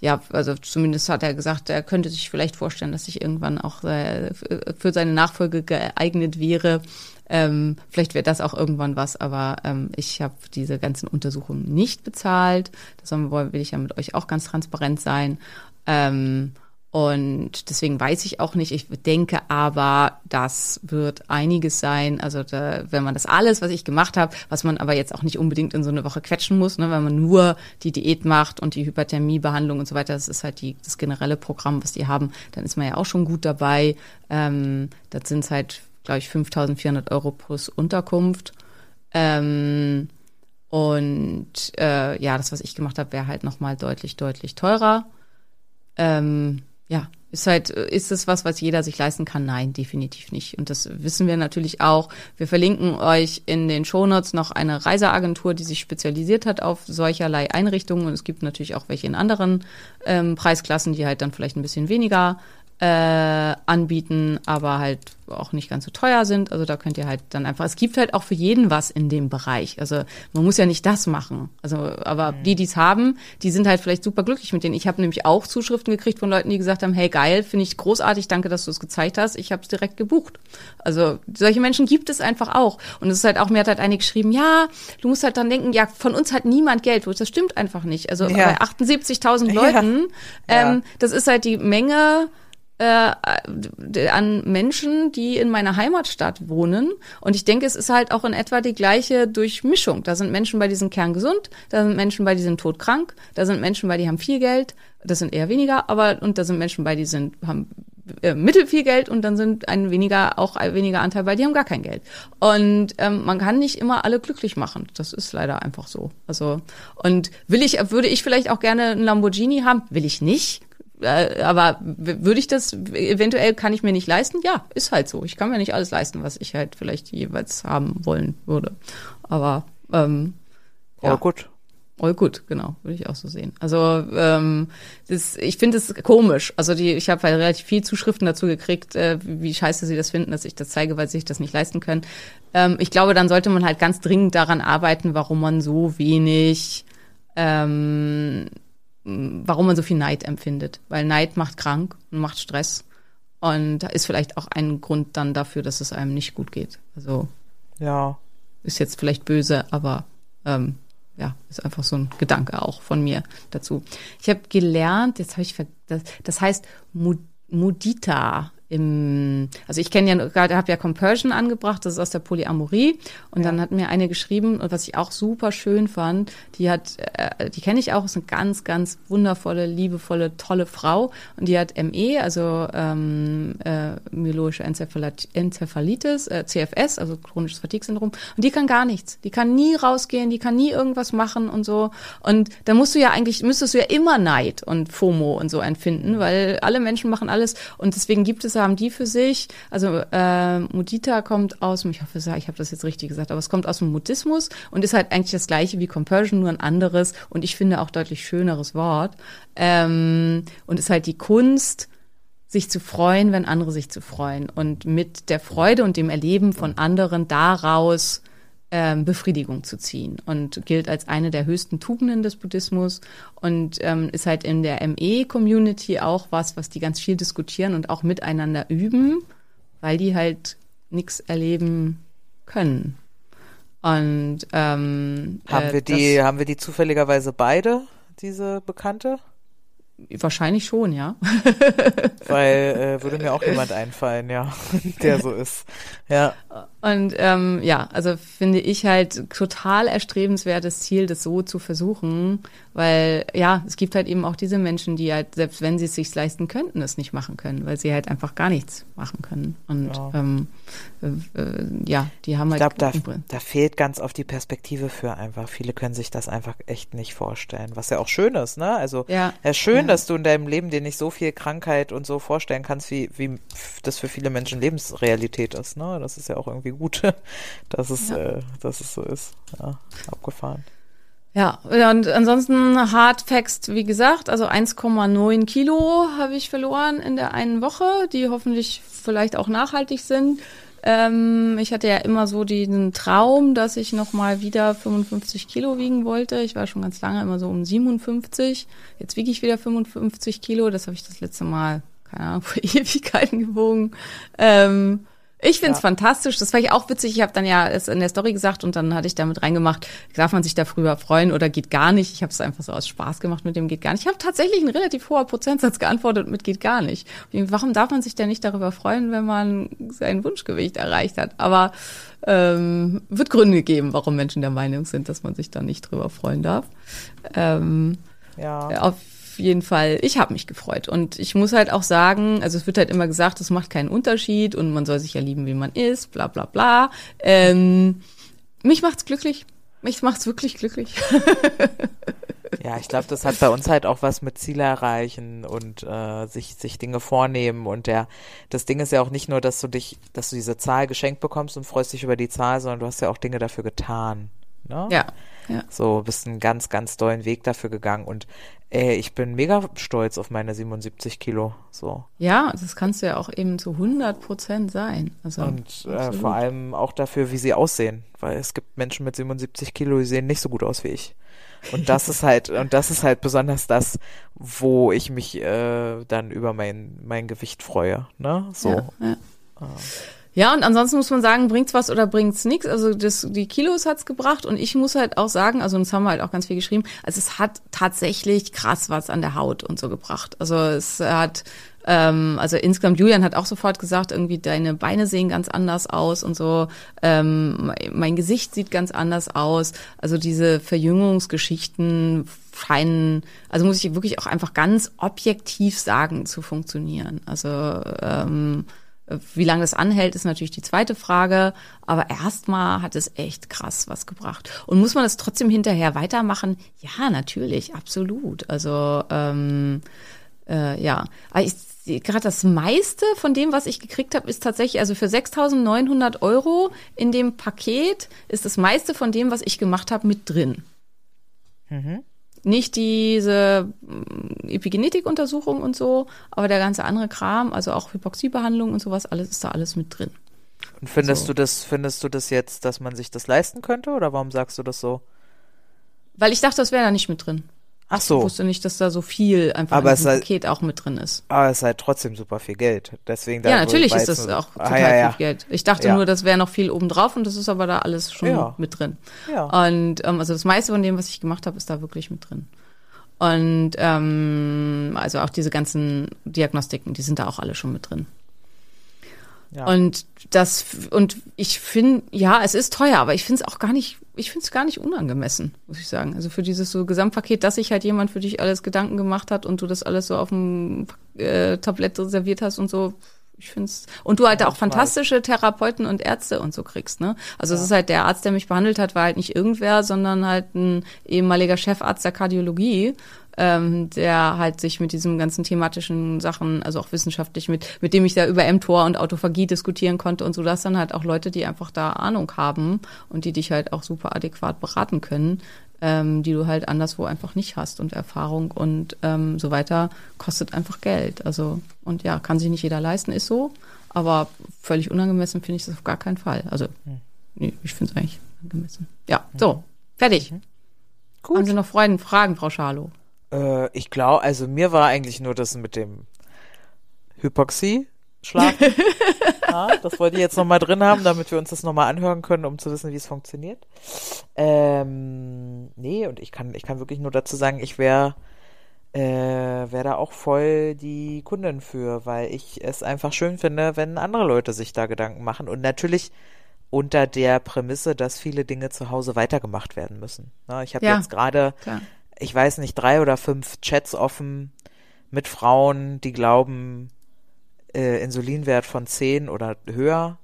ja, also zumindest hat er gesagt, er könnte sich vielleicht vorstellen, dass ich irgendwann auch äh, für seine Nachfolge geeignet wäre. Ähm, vielleicht wäre das auch irgendwann was, aber ähm, ich habe diese ganzen Untersuchungen nicht bezahlt. Das will ich ja mit euch auch ganz transparent sein. Ähm, und deswegen weiß ich auch nicht. Ich denke aber, das wird einiges sein. Also da, wenn man das alles, was ich gemacht habe, was man aber jetzt auch nicht unbedingt in so eine Woche quetschen muss, ne, wenn man nur die Diät macht und die Hyperthermiebehandlung und so weiter, das ist halt die, das generelle Programm, was die haben, dann ist man ja auch schon gut dabei. Ähm, das sind halt, glaube ich, 5.400 Euro plus Unterkunft. Ähm, und äh, ja, das, was ich gemacht habe, wäre halt nochmal deutlich, deutlich teurer. Ähm, ja, ist halt, ist es was, was jeder sich leisten kann? Nein, definitiv nicht. Und das wissen wir natürlich auch. Wir verlinken euch in den Shownotes noch eine Reiseagentur, die sich spezialisiert hat auf solcherlei Einrichtungen. Und es gibt natürlich auch welche in anderen ähm, Preisklassen, die halt dann vielleicht ein bisschen weniger äh, anbieten, aber halt auch nicht ganz so teuer sind. Also da könnt ihr halt dann einfach, es gibt halt auch für jeden was in dem Bereich. Also man muss ja nicht das machen. Also, aber die, die es haben, die sind halt vielleicht super glücklich mit denen. Ich habe nämlich auch Zuschriften gekriegt von Leuten, die gesagt haben, hey geil, finde ich großartig, danke, dass du es gezeigt hast. Ich habe es direkt gebucht. Also solche Menschen gibt es einfach auch. Und es ist halt auch, mir hat halt eine geschrieben, ja, du musst halt dann denken, ja, von uns hat niemand Geld. Das stimmt einfach nicht. Also Ja. bei 78.000 Leuten, Ja. ähm, das ist halt die Menge äh, d- an Menschen, die in meiner Heimatstadt wohnen. Und ich denke, es ist halt auch in etwa die gleiche Durchmischung. Da sind Menschen bei, die sind kerngesund, da sind Menschen bei, die sind todkrank, da sind Menschen bei, die haben viel Geld, das sind eher weniger, aber und da sind Menschen bei, die sind haben äh, mittel viel Geld und dann sind ein weniger auch ein weniger Anteil bei, die haben gar kein Geld. Und ähm, man kann nicht immer alle glücklich machen. Das ist leider einfach so. Also und will ich würde ich vielleicht auch gerne einen Lamborghini haben? Will ich nicht äh, aber w- würde ich das, eventuell kann ich mir nicht leisten? Ja, ist halt so. Ich kann mir nicht alles leisten, was ich halt vielleicht jeweils haben wollen würde. Aber ähm, Ja. Oh, gut. all gut, genau, würde ich auch so sehen. Also ähm, das, ich finde es komisch. Also die, ich habe halt relativ viel Zuschriften dazu gekriegt, äh, wie scheiße sie das finden, dass ich das zeige, weil sie sich das nicht leisten können. Ähm, ich glaube, dann sollte man halt ganz dringend daran arbeiten, warum man so wenig ähm, warum man so viel Neid empfindet. Weil Neid macht krank und macht Stress. Und da ist vielleicht auch ein Grund dann dafür, dass es einem nicht gut geht. Also Ja. ist jetzt vielleicht böse, aber ähm, ja, ist einfach so ein Gedanke auch von mir dazu. Ich habe gelernt, jetzt habe ich das, das heißt Mu- Mudita im, also ich kenne ja gerade, habe ja Compersion angebracht, das ist aus der Polyamorie. Und dann hat mir eine geschrieben, und was ich auch super schön fand, die hat, äh, die kenne ich auch, ist eine ganz, ganz wundervolle, liebevolle, tolle Frau. Und die hat ME, also ähm, äh, myeloische Enzephalit Enzephalitis, äh, CFS, also chronisches Fatigue-Syndrom. Und die kann gar nichts. Die kann nie rausgehen, die kann nie irgendwas machen und so. Und da musst du ja eigentlich, müsstest du ja immer Neid und FOMO und so empfinden, weil alle Menschen machen alles. Und deswegen gibt es haben die für sich, also äh, Mudita kommt aus, ich hoffe, ich habe das jetzt richtig gesagt, aber es kommt aus dem Mutismus und ist halt eigentlich das gleiche wie Compersion, nur ein anderes und ich finde auch deutlich schöneres Wort. Ähm, und ist halt die Kunst, sich zu freuen, wenn andere sich zu freuen und mit der Freude und dem Erleben von anderen daraus ähm, Befriedigung zu ziehen und gilt als eine der höchsten Tugenden des Buddhismus und ähm, ist halt in der ME-Community auch was, was die ganz viel diskutieren und auch miteinander üben, weil die halt nichts erleben können. Und ähm, haben äh, wir die, das, haben wir die zufälligerweise beide, diese Bekannte? wahrscheinlich schon, ja. Weil äh, würde mir auch jemand einfallen, ja, <laughs> der so ist. Ja. Und ähm, ja, also finde ich halt total erstrebenswertes Ziel, das so zu versuchen, weil ja, es gibt halt eben auch diese Menschen, die halt, selbst wenn sie es sich leisten könnten, es nicht machen können, weil sie halt einfach gar nichts machen können. Und Ja. ähm, äh, äh, ja, die haben Ich halt. glaube, da, da fehlt ganz oft die Perspektive für einfach. Viele können sich das einfach echt nicht vorstellen, was ja auch schön ist, ne? Also Ja. ja, schön, Ja. dass du in deinem Leben dir nicht so viel Krankheit und so vorstellen kannst, wie, wie das für viele Menschen Lebensrealität ist, ne? Das ist ja auch irgendwie gut, <laughs> dass es, Ja. äh, dass es so ist. Ja, abgefahren. Ja, und ansonsten Hard Facts, wie gesagt, also 1,9 Kilo habe ich verloren in der einen Woche, die hoffentlich vielleicht auch nachhaltig sind. Ähm, ich hatte ja immer so diesen Traum, dass ich noch mal wieder 55 Kilo wiegen wollte. Ich war schon ganz lange immer so um 57. Jetzt wiege ich wieder 55 Kilo. Das habe ich das letzte Mal, keine Ahnung, <laughs> vor Ewigkeiten gewogen. Ähm, ich find's Ja. fantastisch. Das war ich auch witzig. Ich habe dann ja es in der Story gesagt und dann hatte ich damit reingemacht, darf man sich da früher freuen oder geht gar nicht. Ich habe es einfach so aus Spaß gemacht mit dem geht gar nicht. Ich habe tatsächlich einen relativ hoher Prozentsatz geantwortet mit geht gar nicht. Warum darf man sich denn nicht darüber freuen, wenn man sein Wunschgewicht erreicht hat? Aber ähm, wird Gründe geben, warum Menschen der Meinung sind, dass man sich da nicht drüber freuen darf. Ähm, Ja. auf jeden Fall, ich habe mich gefreut. Und ich muss halt auch sagen, also es wird halt immer gesagt, es macht keinen Unterschied und man soll sich ja lieben, wie man ist, bla bla bla. Ähm, mich macht's glücklich. Mich macht's wirklich glücklich. <laughs> Ja, ich glaube, das hat bei uns halt auch was mit Ziele erreichen und äh, sich sich Dinge vornehmen und der das Ding ist ja auch nicht nur, dass du dich, dass du diese Zahl geschenkt bekommst und freust dich über die Zahl, sondern du hast ja auch Dinge dafür getan. Ne? ja, ja. So, bist einen ganz, ganz dollen Weg dafür gegangen und äh, ich bin mega stolz auf meine 77 Kilo. So. Ja, das kannst du ja auch eben zu 100 Prozent sein. Also, Und äh, vor allem auch dafür, wie sie aussehen. Weil es gibt Menschen mit 77 Kilo, die sehen nicht so gut aus wie ich. Und das ist halt, <laughs> und das ist halt besonders das, wo ich mich äh, dann über mein, mein Gewicht freue. Ne? So. Ja, ja. Ja, und ansonsten muss man sagen, bringt's was oder bringt's nichts. Also das, die Kilos hat's gebracht und ich muss halt auch sagen, also das haben wir halt auch ganz viel geschrieben, also es hat tatsächlich krass was an der Haut und so gebracht. Also es hat, ähm, also insgesamt Julian hat auch sofort gesagt, irgendwie deine Beine sehen ganz anders aus und so, ähm, mein Gesicht sieht ganz anders aus. Also diese Verjüngungsgeschichten scheinen, also muss ich wirklich auch einfach ganz objektiv sagen, zu funktionieren. Also ähm, wie lange das anhält, ist natürlich die zweite Frage. Aber erstmal hat es echt krass was gebracht. Und muss man das trotzdem hinterher weitermachen? Ja, natürlich, absolut. Also ähm, äh, ja, Aber ich gerade das meiste von dem, was ich gekriegt habe, ist tatsächlich, also für 6.900 Euro in dem Paket ist das meiste von dem, was ich gemacht habe, mit drin. Nicht diese mm, Epigenetik-Untersuchung und so, aber der ganze andere Kram, also auch Hypoxiebehandlung und sowas, alles ist da alles mit drin. Und findest So. du das, findest du das jetzt, dass man sich das leisten könnte? Oder warum sagst du das so? Weil ich dachte, das wäre da nicht mit drin. Ach Ich so. wusste nicht, dass da so viel einfach Aber in es diesem sei- Paket auch mit drin ist. Aber es ist halt trotzdem super viel Geld. Deswegen Ja, natürlich ist das auch Ah, total ja, ja. viel Geld. Ich dachte Ja. nur, das wäre noch viel obendrauf und das ist aber da alles schon mit drin. Ja. Und ähm, also das meiste von dem, was ich gemacht habe, ist da wirklich mit drin. Und ähm, also auch diese ganzen Diagnostiken, die sind da auch alle schon mit drin. Ja. Und das, und ich finde, ja, es ist teuer, aber ich finde es auch gar nicht, ich finde es gar nicht unangemessen, muss ich sagen. Also für dieses so Gesamtpaket, dass sich halt jemand für dich alles Gedanken gemacht hat und du das alles so auf dem äh, Tablett reserviert hast und so. Ich finde es, und du halt auch fantastische Therapeuten und Ärzte und so kriegst, ne? Also es ist halt der Arzt, der mich behandelt hat, war halt nicht irgendwer, sondern halt ein ehemaliger Chefarzt der Kardiologie, ähm, der halt sich mit diesem ganzen thematischen Sachen, also auch wissenschaftlich mit, mit dem ich da über mTOR und Autophagie diskutieren konnte und so, das dann halt auch Leute, die einfach da Ahnung haben und die dich halt auch super adäquat beraten können, ähm, die du halt anderswo einfach nicht hast und Erfahrung und ähm, so weiter kostet einfach Geld. Also und ja, kann sich nicht jeder leisten, ist so, aber völlig unangemessen finde ich das auf gar keinen Fall. Also nee, ich finde es eigentlich angemessen. Ja, so fertig. Haben Sie noch Freuden, Fragen, Frau Schalow? Äh, ich glaube, also mir war eigentlich nur das mit dem Hypoxie. <laughs> Ja, das wollte ich jetzt nochmal drin haben, damit wir uns das nochmal anhören können, um zu wissen, wie es funktioniert. Ähm, nee, und ich kann, ich kann wirklich nur dazu sagen, ich wäre äh, wär da auch voll die Kundin für, weil ich es einfach schön finde, wenn andere Leute sich da Gedanken machen. Und natürlich unter der Prämisse, dass viele Dinge zu Hause weitergemacht werden müssen. Na, ich habe Ja, jetzt gerade ich weiß nicht, drei oder fünf Chats offen mit Frauen, die glauben, äh, Insulinwert von 10 oder höher.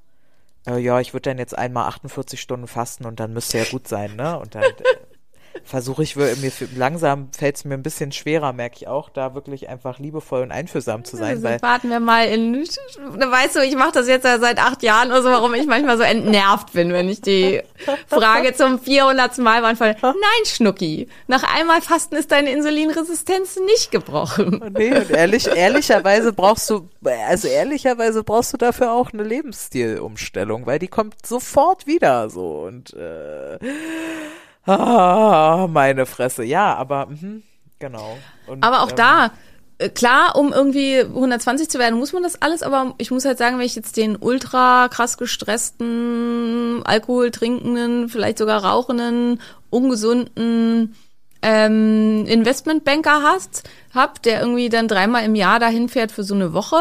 Äh, ja, ich würde dann jetzt einmal 48 Stunden fasten und dann müsste ja gut sein, ne? Und dann äh, versuche ich, mir für- langsam fällt es mir ein bisschen schwerer, merke ich auch, da wirklich einfach liebevoll und einfühlsam zu sein, Also warten wir mal in, weißt du, ich mache das jetzt ja seit acht Jahren oder so, warum ich manchmal so entnervt bin, wenn ich die Frage zum 400. Mal beantworte. Nein, Schnucki, nach einmal Fasten ist deine Insulinresistenz nicht gebrochen. Nee, und ehrlich, ehrlicherweise brauchst du, also ehrlicherweise brauchst du dafür auch eine Lebensstilumstellung, weil die kommt sofort wieder so und äh, ah, <laughs> meine Fresse. Ja, aber mhm, genau. Und, Aber auch ähm, da, äh, klar, um irgendwie 120 zu werden, muss man das alles, aber ich muss halt sagen, wenn ich jetzt den ultra krass gestressten, Alkohol trinkenden, vielleicht sogar rauchenden, ungesunden ähm, Investmentbanker hast, hab, der irgendwie dann dreimal im Jahr dahin fährt für so eine Woche,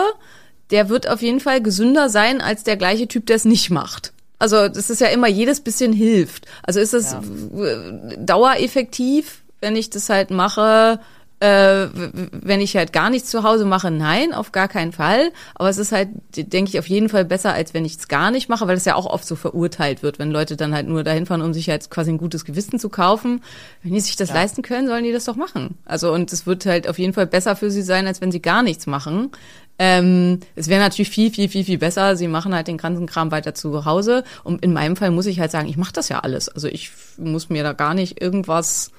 der wird auf jeden Fall gesünder sein als der gleiche Typ, der es nicht macht. Also das ist ja immer jedes bisschen hilft. Also ist es äh, dauereffektiv, wenn ich das halt mache, äh, wenn ich halt gar nichts zu Hause mache, nein, auf gar keinen Fall. Aber es ist halt, denke ich, auf jeden Fall besser, als wenn ich es gar nicht mache, weil es ja auch oft so verurteilt wird, wenn Leute dann halt nur dahin fahren, um sich halt quasi ein gutes Gewissen zu kaufen. Wenn die sich das leisten können, sollen die das doch machen. Also und es wird halt auf jeden Fall besser für sie sein, als wenn sie gar nichts machen. Ähm, es wäre natürlich viel, viel, viel, viel besser. Sie machen halt den ganzen Kram weiter zu Hause. Und in meinem Fall muss ich halt sagen, ich mache das ja alles. Also ich muss mir da gar nicht irgendwas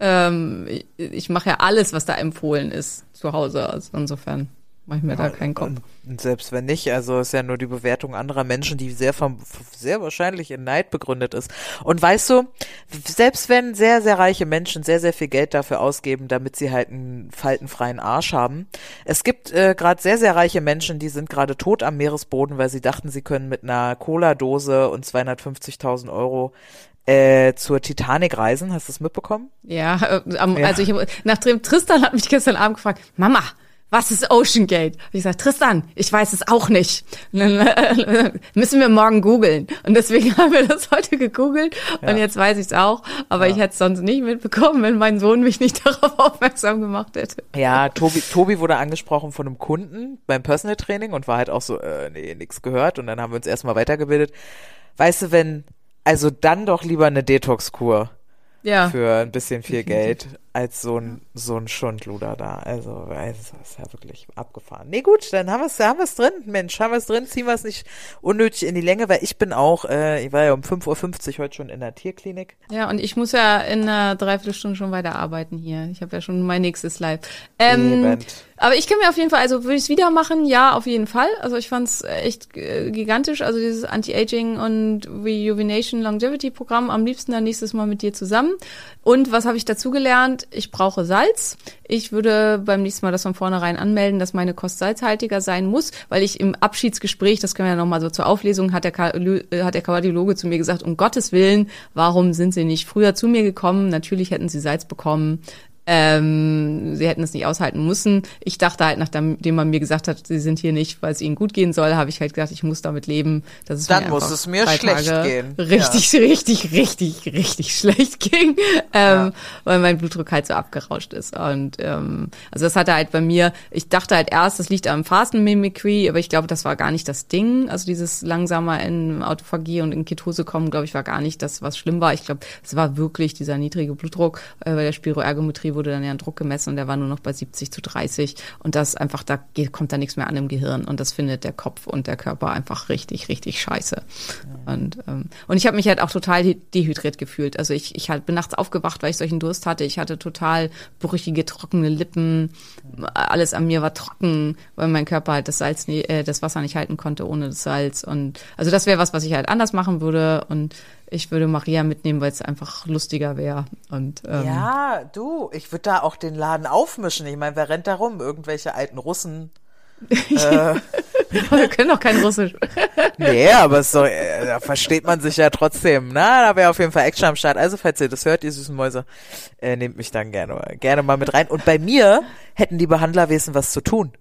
ähm, ich, ich mache ja alles, was da empfohlen ist zu Hause. Also insofern mache ich mir da keinen Kopf. Und, selbst wenn nicht, also ist ja nur die Bewertung anderer Menschen, die sehr vom, sehr wahrscheinlich in Neid begründet ist. Und weißt du, selbst wenn sehr, sehr reiche Menschen sehr, sehr viel Geld dafür ausgeben, damit sie halt einen faltenfreien Arsch haben. Es gibt äh, gerade sehr, sehr reiche Menschen, die sind gerade tot am Meeresboden, weil sie dachten, sie können mit einer Cola-Dose und 250.000 Euro äh, zur Titanic reisen. Hast du das mitbekommen? Ja, äh, am, Ja. also ich nachdem Tristan hat mich gestern Abend gefragt, Mama, was ist Ocean Gate? Und ich gesagt, Tristan, ich weiß es auch nicht. Und dann, äh, müssen wir morgen googeln. Und deswegen <laughs> haben wir das heute gegoogelt und jetzt weiß ich es auch. Aber ich hätte es sonst nicht mitbekommen, wenn mein Sohn mich nicht <laughs> darauf aufmerksam gemacht hätte. Ja, Tobi, Tobi wurde angesprochen von einem Kunden beim Personal Training und war halt auch so, äh, nee, nix gehört. Und dann haben wir uns erstmal weitergebildet. Weißt du, wenn, also dann doch lieber eine Detox-Kur Ja. für ein bisschen viel Geld als so ein, so ein Schundluder da. Also, das ist ja wirklich abgefahren. Nee, gut, dann haben wir es, haben wir es drin. Mensch, haben wir es drin, ziehen wir es nicht unnötig in die Länge, weil ich bin auch, äh, ich war ja um 5.50 Uhr heute schon in der Tierklinik. Ja, und ich muss ja in einer Dreiviertelstunde schon weiter arbeiten hier. Ich habe ja schon mein nächstes Live. Ähm, aber ich kann mir auf jeden Fall, also würde ich es wieder machen? Ja, auf jeden Fall. Also ich fand es echt äh, gigantisch. Also dieses Anti-Aging und Rejuvenation Longevity Programm am liebsten dann nächstes Mal mit dir zusammen. Und was habe ich dazu gelernt? Ich brauche Salz. Ich würde beim nächsten Mal das von vornherein anmelden, dass meine Kost salzhaltiger sein muss, weil ich im Abschiedsgespräch, das können wir ja nochmal so zur Auflesung, hat der, äh, hat der Kardiologe zu mir gesagt, um Gottes Willen, warum sind Sie nicht früher zu mir gekommen? Natürlich hätten Sie Salz bekommen. Ähm, sie hätten es nicht aushalten müssen. Ich dachte halt, nachdem man mir gesagt hat, sie sind hier nicht, weil es ihnen gut gehen soll, habe ich halt gesagt, ich muss damit leben. Dass es Dann mir muss es mir schlecht Tage gehen. Richtig, richtig, richtig, richtig <laughs> schlecht ging, ähm, weil mein Blutdruck halt so abgerauscht ist. Und ähm, also das hatte halt bei mir, ich dachte halt erst, das liegt am Fastenmimicry, aber ich glaube, das war gar nicht das Ding. Also dieses langsamer in Autophagie und in Ketose kommen, glaube ich, war gar nicht das, was schlimm war. Ich glaube, es war wirklich dieser niedrige Blutdruck. Äh, bei der Spiroergometrie wurde dann ja ein Druck gemessen und der war nur noch bei 70 zu 30. Und das einfach, da geht, kommt da nichts mehr an im Gehirn. Und das findet der Kopf und der Körper einfach richtig, richtig scheiße. Und, ähm, und ich habe mich halt auch total de- dehydriert gefühlt. Also ich, ich halt bin nachts aufgewacht, weil ich solchen Durst hatte. Ich hatte total brüchige, trockene Lippen. Alles an mir war trocken, weil mein Körper halt das Salz, nie- äh, das Wasser nicht halten konnte ohne das Salz. Und also das wäre was, was ich halt anders machen würde. Und ich würde Maria mitnehmen, weil es einfach lustiger wäre. Und ähm, Ja, du, ich würde da auch den Laden aufmischen. Ich meine, wer rennt da rum? Irgendwelche alten Russen. <laughs> <laughs> wir können doch kein Russisch. <laughs> Nee, aber so, äh, da versteht man sich ja trotzdem. Na, da wäre auf jeden Fall Action am Start. Also, falls ihr das hört, ihr süßen Mäuse, äh, nehmt mich dann gerne, gerne mal mit rein. Und bei mir hätten die Behandlerwesen was zu tun.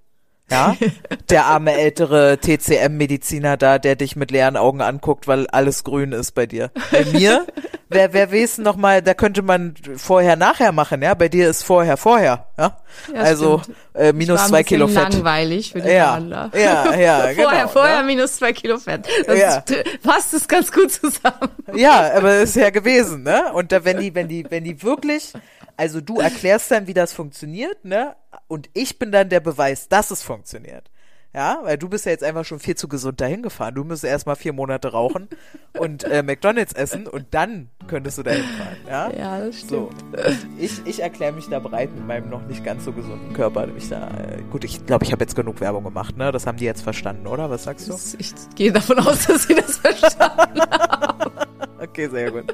Ja, <laughs> der arme ältere TCM-Mediziner da, der dich mit leeren Augen anguckt, weil alles grün ist bei dir. Bei mir, wer, wer weiß noch mal, da könnte man vorher, nachher machen, ja. Bei dir ist vorher, vorher, ja. Ja, also stimmt. äh, minus zwei Kilo Fett. langweilig für die Ja, Behandler. ja, ja, vorher, <laughs> genau, vorher ne? minus zwei Kilo Fett. Das Ja. ist, passt es ganz gut zusammen. Ja, aber ist ja gewesen, ne? Und da, wenn die, wenn die, wenn die wirklich, also du erklärst dann, wie das funktioniert, ne? Und ich bin dann der Beweis, dass es funktioniert. Ja, weil du bist ja jetzt einfach schon viel zu gesund dahin gefahren. Du müsstest erst mal vier Monate rauchen <laughs> und äh, McDonalds essen und dann könntest du dahin fahren. Ja, Ja, das so. Ich, ich erkläre mich da bereit mit meinem noch nicht ganz so gesunden Körper. Mich da, äh, gut, ich glaube, ich habe jetzt genug Werbung gemacht, ne? Das haben die jetzt verstanden, oder? Was sagst du? Ich gehe davon aus, dass sie das verstanden <laughs> Okay, sehr gut. <laughs>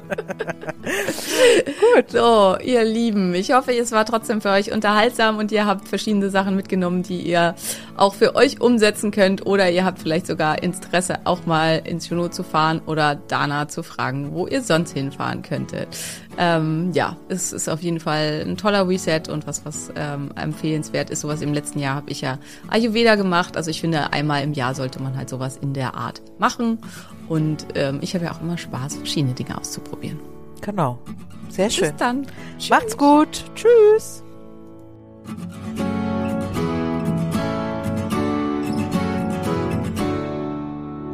Gut, so, ihr Lieben, ich hoffe, es war trotzdem für euch unterhaltsam und ihr habt verschiedene Sachen mitgenommen, die ihr auch für euch umsetzen könnt oder ihr habt vielleicht sogar Interesse, auch mal ins Juno zu fahren oder Dana zu fragen, wo ihr sonst hinfahren könntet. Ähm, ja, es ist auf jeden Fall ein toller Reset und was, was ähm, empfehlenswert ist. Sowas im letzten Jahr habe ich ja Ayurveda gemacht. Also ich finde, einmal im Jahr sollte man halt sowas in der Art machen. Und ähm, ich habe ja auch immer Spaß, verschiedene Dinge auszuprobieren. Genau. Sehr schön. Bis dann. Macht's gut. Tschüss.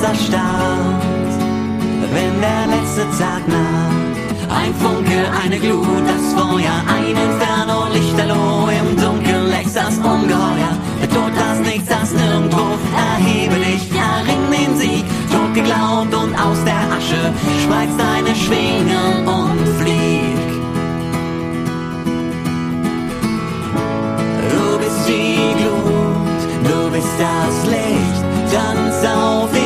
Salz erstarrt, wenn der letzte Tag naht. Ein Funke, eine Glut, das Feuer, ein Inferno, Lichterloh, im Dunkeln lächst das Ungeheuer. Der Tod, das Nichts, das Nirgendwo, erhebe dich, erring den Sieg. Tot geglaubt und aus der Asche, spreiz deine Schwingen und flieg. Du bist die Glut, du bist das Licht, tanz auf den